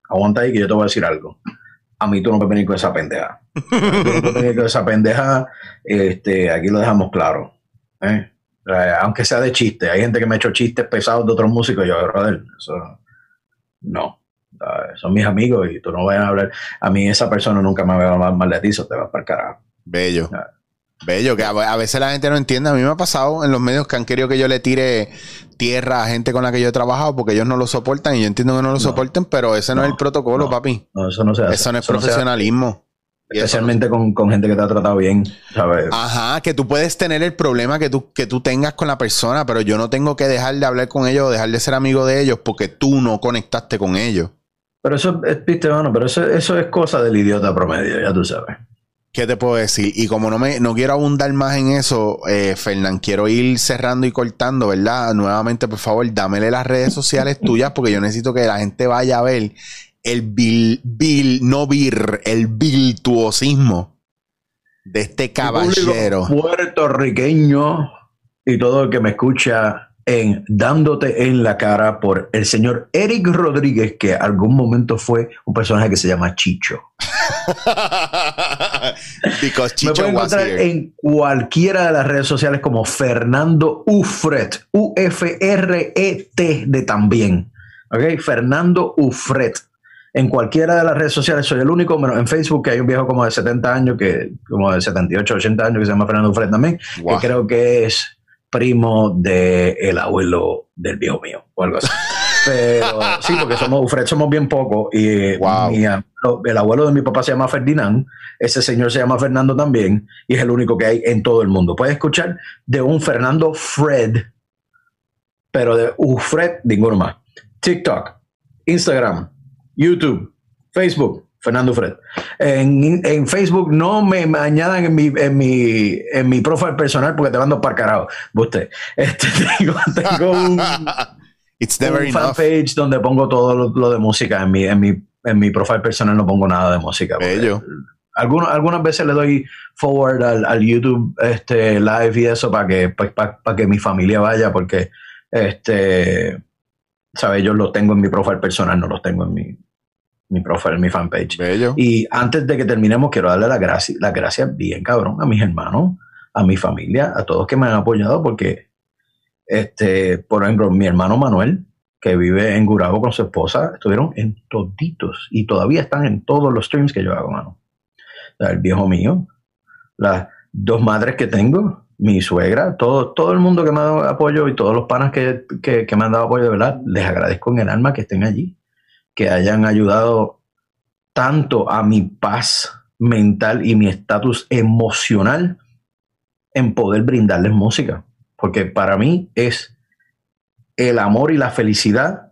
S2: Aguanta ahí que yo te voy a decir algo. A mí tú no me venir con esa pendeja. Tú no puedes venir con esa pendeja. Este, aquí lo dejamos claro. ¿eh? Eh, Aunque sea de chiste. Hay gente que me ha hecho chistes pesados de otros músicos. Yo, brother, eso no. ¿sabes? Son mis amigos y tú no vayas a hablar. A mí esa persona nunca me va a hablar mal de ti, eso te va para el carajo.
S1: Bello.
S2: Ah.
S1: Bello, que a, veces la gente no entiende. A mí me ha pasado en los medios que han querido que yo le tire tierra a gente con la que yo he trabajado porque ellos no lo soportan y yo entiendo que no lo
S2: No.
S1: soporten, pero ese no, es el protocolo,
S2: No.
S1: papi.
S2: No, eso no se hace.
S1: Eso no es profesionalismo. Y
S2: Especialmente con, con gente que te ha tratado bien, ¿sabes?
S1: Ajá, que tú puedes tener el problema que tú, que tú tengas con la persona, pero yo no tengo que dejar de hablar con ellos o dejar de ser amigo de ellos porque tú no conectaste con ellos.
S2: Pero eso, es, viste, bueno, pero eso, eso es cosa del idiota promedio, ya tú sabes.
S1: ¿Qué te puedo decir? Y como no me no quiero abundar más en eso, eh, Fernán, quiero ir cerrando y cortando, ¿verdad? Nuevamente, por favor, dámele las redes sociales tuyas porque yo necesito que la gente vaya a ver el vil, vil, no vir, el virtuosismo de este caballero.
S2: Puertorriqueño y todo el que me escucha en Dándote en la cara por el señor Eric Rodríguez, que algún momento fue un personaje que se llama Chicho.
S1: Because
S2: Me
S1: Chicho
S2: pueden
S1: was
S2: encontrar
S1: here.
S2: en cualquiera de las redes sociales como Fernando Ufret, U-F-R-E-T de también. ¿Ok? Fernando Ufret. En cualquiera de las redes sociales soy el único, menos en Facebook, que hay un viejo como de 70 años, que como de 78, 80 años, que se llama Fernando Ufret también,
S1: Wow.
S2: que creo que es primo del el abuelo del viejo mío, o algo así. Pero sí, porque somos Ufret, somos bien pocos. Y
S1: Wow.
S2: mi el abuelo de mi papá se llama Ferdinand, ese señor se llama Fernando también, y es el único que hay en todo el mundo. Puedes escuchar de un Fernando Fred, pero de Ufred, ninguno más. TikTok, Instagram, YouTube, Facebook, Fernando Fred. En, en Facebook no me, me añadan en mi, en, mi, en mi profile personal porque te mando para carajo. Usted. Este, tengo, tengo un,
S1: It's never
S2: un
S1: enough.
S2: fanpage donde pongo todo lo, lo de música. En mi, en, mi, en mi profile personal no pongo nada de música.
S1: Bello.
S2: Algunos, algunas veces le doy forward al, al YouTube este, live y eso para que, para que mi familia vaya porque este, ¿sabes? Yo los tengo en mi profile personal, no los tengo en mi, mi profile, en mi fanpage.
S1: Bello.
S2: Y antes de que terminemos, quiero darle las gracias, las gracias bien, cabrón, a mis hermanos, a mi familia, a todos que me han apoyado, porque, este, por ejemplo, mi hermano Manuel, que vive en Gurabo con su esposa, estuvieron en toditos y todavía están en todos los streams que yo hago, mano. El viejo mío, las dos madres que tengo, mi suegra, todo, todo el mundo que me ha dado apoyo y todos los panas que, que- que me han dado apoyo, de verdad, les agradezco en el alma que estén allí, que hayan ayudado tanto a mi paz mental y mi estatus emocional en poder brindarles música. Porque para mí es el amor y la felicidad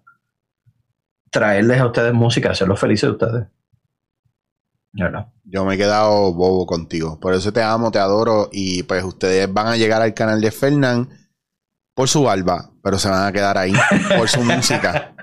S2: traerles a ustedes música, hacerlos felices de ustedes.
S1: Yo me he quedado bobo contigo. Por eso te amo, te adoro. Y pues ustedes van a llegar al canal de Fernán por su barba, pero se van a quedar ahí por su música.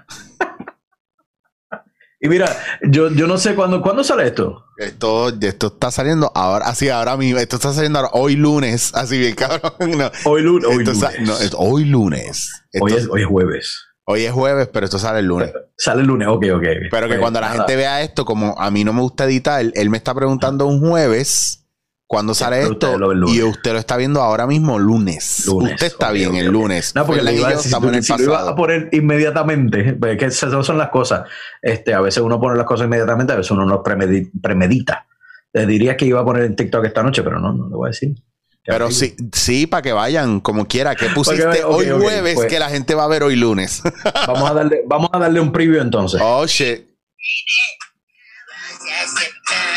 S2: Y mira, yo, yo no sé cuándo, ¿cuándo sale esto.
S1: Esto, esto está saliendo ahora, así ahora mismo. Esto está saliendo ahora, hoy lunes, así bien cabrón. No,
S2: Hoy, lu- hoy lunes.
S1: no, es hoy lunes. Esto-
S2: hoy, es, hoy es jueves.
S1: hoy es jueves, pero esto sale el lunes.
S2: Sale el lunes, ok, ok.
S1: Pero que cuando la
S2: nada.
S1: gente vea esto, como a mí no me gusta editar, él me está preguntando un jueves cuándo sale esto
S2: lo
S1: y usted lo está viendo ahora mismo lunes.
S2: Lunes,
S1: Usted está
S2: ok,
S1: bien el lunes.
S2: No, porque le iba
S1: en el
S2: si lo iba a poner inmediatamente, pues, que esas son las cosas. Este, a veces uno pone las cosas inmediatamente, a veces uno no premedi- premedita. Le diría que iba a poner en TikTok esta noche, pero no, no le voy a decir.
S1: Pero sí, sí, para que vayan como quiera. que pusiste
S2: Ok, ok,
S1: hoy jueves
S2: pues.
S1: que la gente va a ver hoy lunes?
S2: Vamos a darle, vamos a darle un preview entonces.
S1: oh, shit.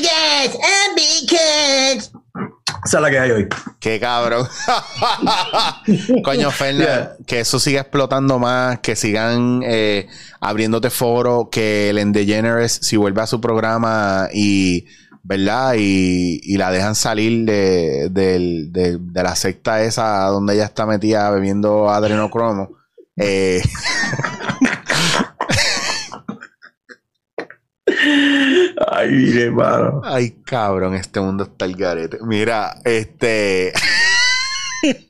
S3: guys, uh, because
S2: Esa es la que hay hoy.
S1: Qué cabrón. Coño, Fernan,
S2: Yeah.
S1: que eso siga explotando más, que sigan eh, abriéndote foro, que el DeGeneres, si vuelve a su programa y, ¿verdad? Y, y la dejan salir de, del- de- de la secta esa donde ella está metida bebiendo adrenocromo. Eh,
S2: Ay, mire, hermano.
S1: Ay, cabrón, este mundo está el garete. Mira, este.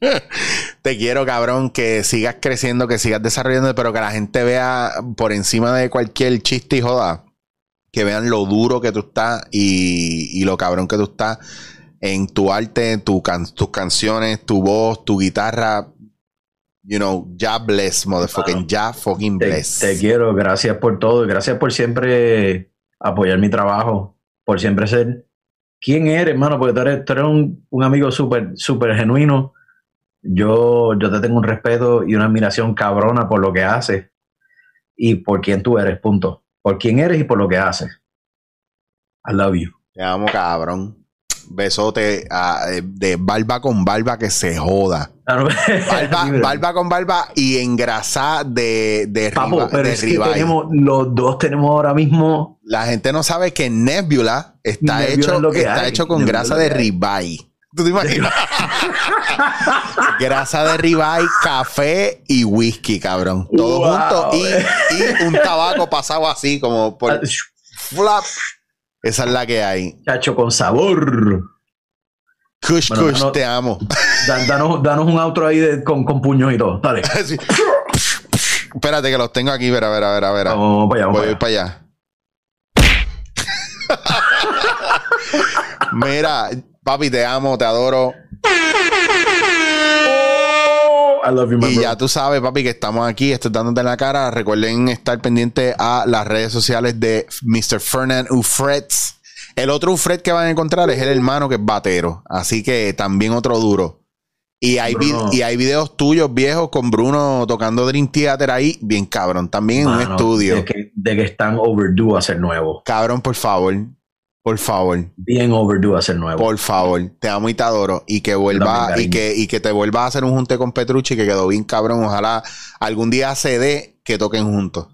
S1: Te quiero, cabrón, que sigas creciendo, que sigas desarrollando, pero que la gente vea por encima de cualquier chiste y joda, que vean lo duro que tú estás y, y lo cabrón que tú estás en tu arte, tu can- tus canciones, tu voz, tu guitarra. You know, ya bless, motherfucking, ya fucking
S2: Te,
S1: bless.
S2: te quiero, gracias por todo, y gracias por siempre apoyar mi trabajo, por siempre ser quién eres, hermano, porque tú eres, tú eres un, un amigo súper, súper genuino. Yo, yo te tengo un respeto y una admiración cabrona por lo que haces y por quién tú eres, punto. Por quién eres y por lo que haces. I love you.
S1: Te amo, cabrón. Besote de barba con barba que se joda. Barba, barba con barba y engrasada de, de,
S2: Papo,
S1: riba-
S2: pero
S1: de
S2: es que
S1: ribeye.
S2: tenemos, los dos tenemos ahora mismo
S1: La gente no sabe que Nebula está,
S2: Nebula
S1: hecho,
S2: es lo que
S1: está
S2: hay.
S1: hecho con
S2: Nebula
S1: grasa de ribeye. ¿Tú te imaginas? grasa de ribeye, café y whisky, cabrón. Todo
S2: Wow.
S1: junto y, y un tabaco pasado así como por flap. Esa es la que hay.
S2: Chacho con sabor.
S1: Kush
S2: Bueno,
S1: Kush,
S2: no-
S1: te amo.
S2: Dan- danos, danos un outro ahí de- con, con puños y todo. Dale.
S1: Sí. Espérate que los tengo aquí, verá, verá, verá, verá.
S2: Vamos para allá, vamos
S1: Voy
S2: para allá.
S1: para allá. Mira, papi, te amo, te adoro.
S2: I love you, my
S1: Y
S2: bro.
S1: ya tú sabes, papi, que estamos aquí, estoy dándote en la cara. Recuerden estar pendientes a las redes sociales de Mr. Fernand Ufrets. El otro Ufret que van a encontrar es el hermano que es batero. Así que también otro duro. Y hay, y hay videos tuyos viejos con Bruno tocando Dream Theater ahí, bien cabrón. También en un
S2: Mano,
S1: estudio.
S2: De que, de que están overdue a ser nuevo.
S1: Cabrón, por favor. Por favor.
S2: Bien overdue a ser nuevo.
S1: Por favor, te amo y te adoro. Y que vuelva, y que, y que te vuelvas a hacer un junte con Petrucci que quedó bien cabrón. Ojalá algún día se dé que toquen juntos.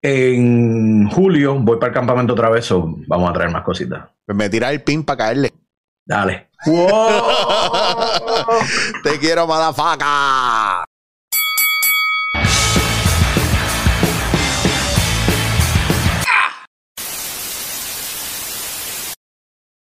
S2: En julio voy para el campamento otra vez, so vamos a traer más cositas.
S1: Pues me tira el pin para caerle.
S2: Dale.
S1: Te quiero, madafaca.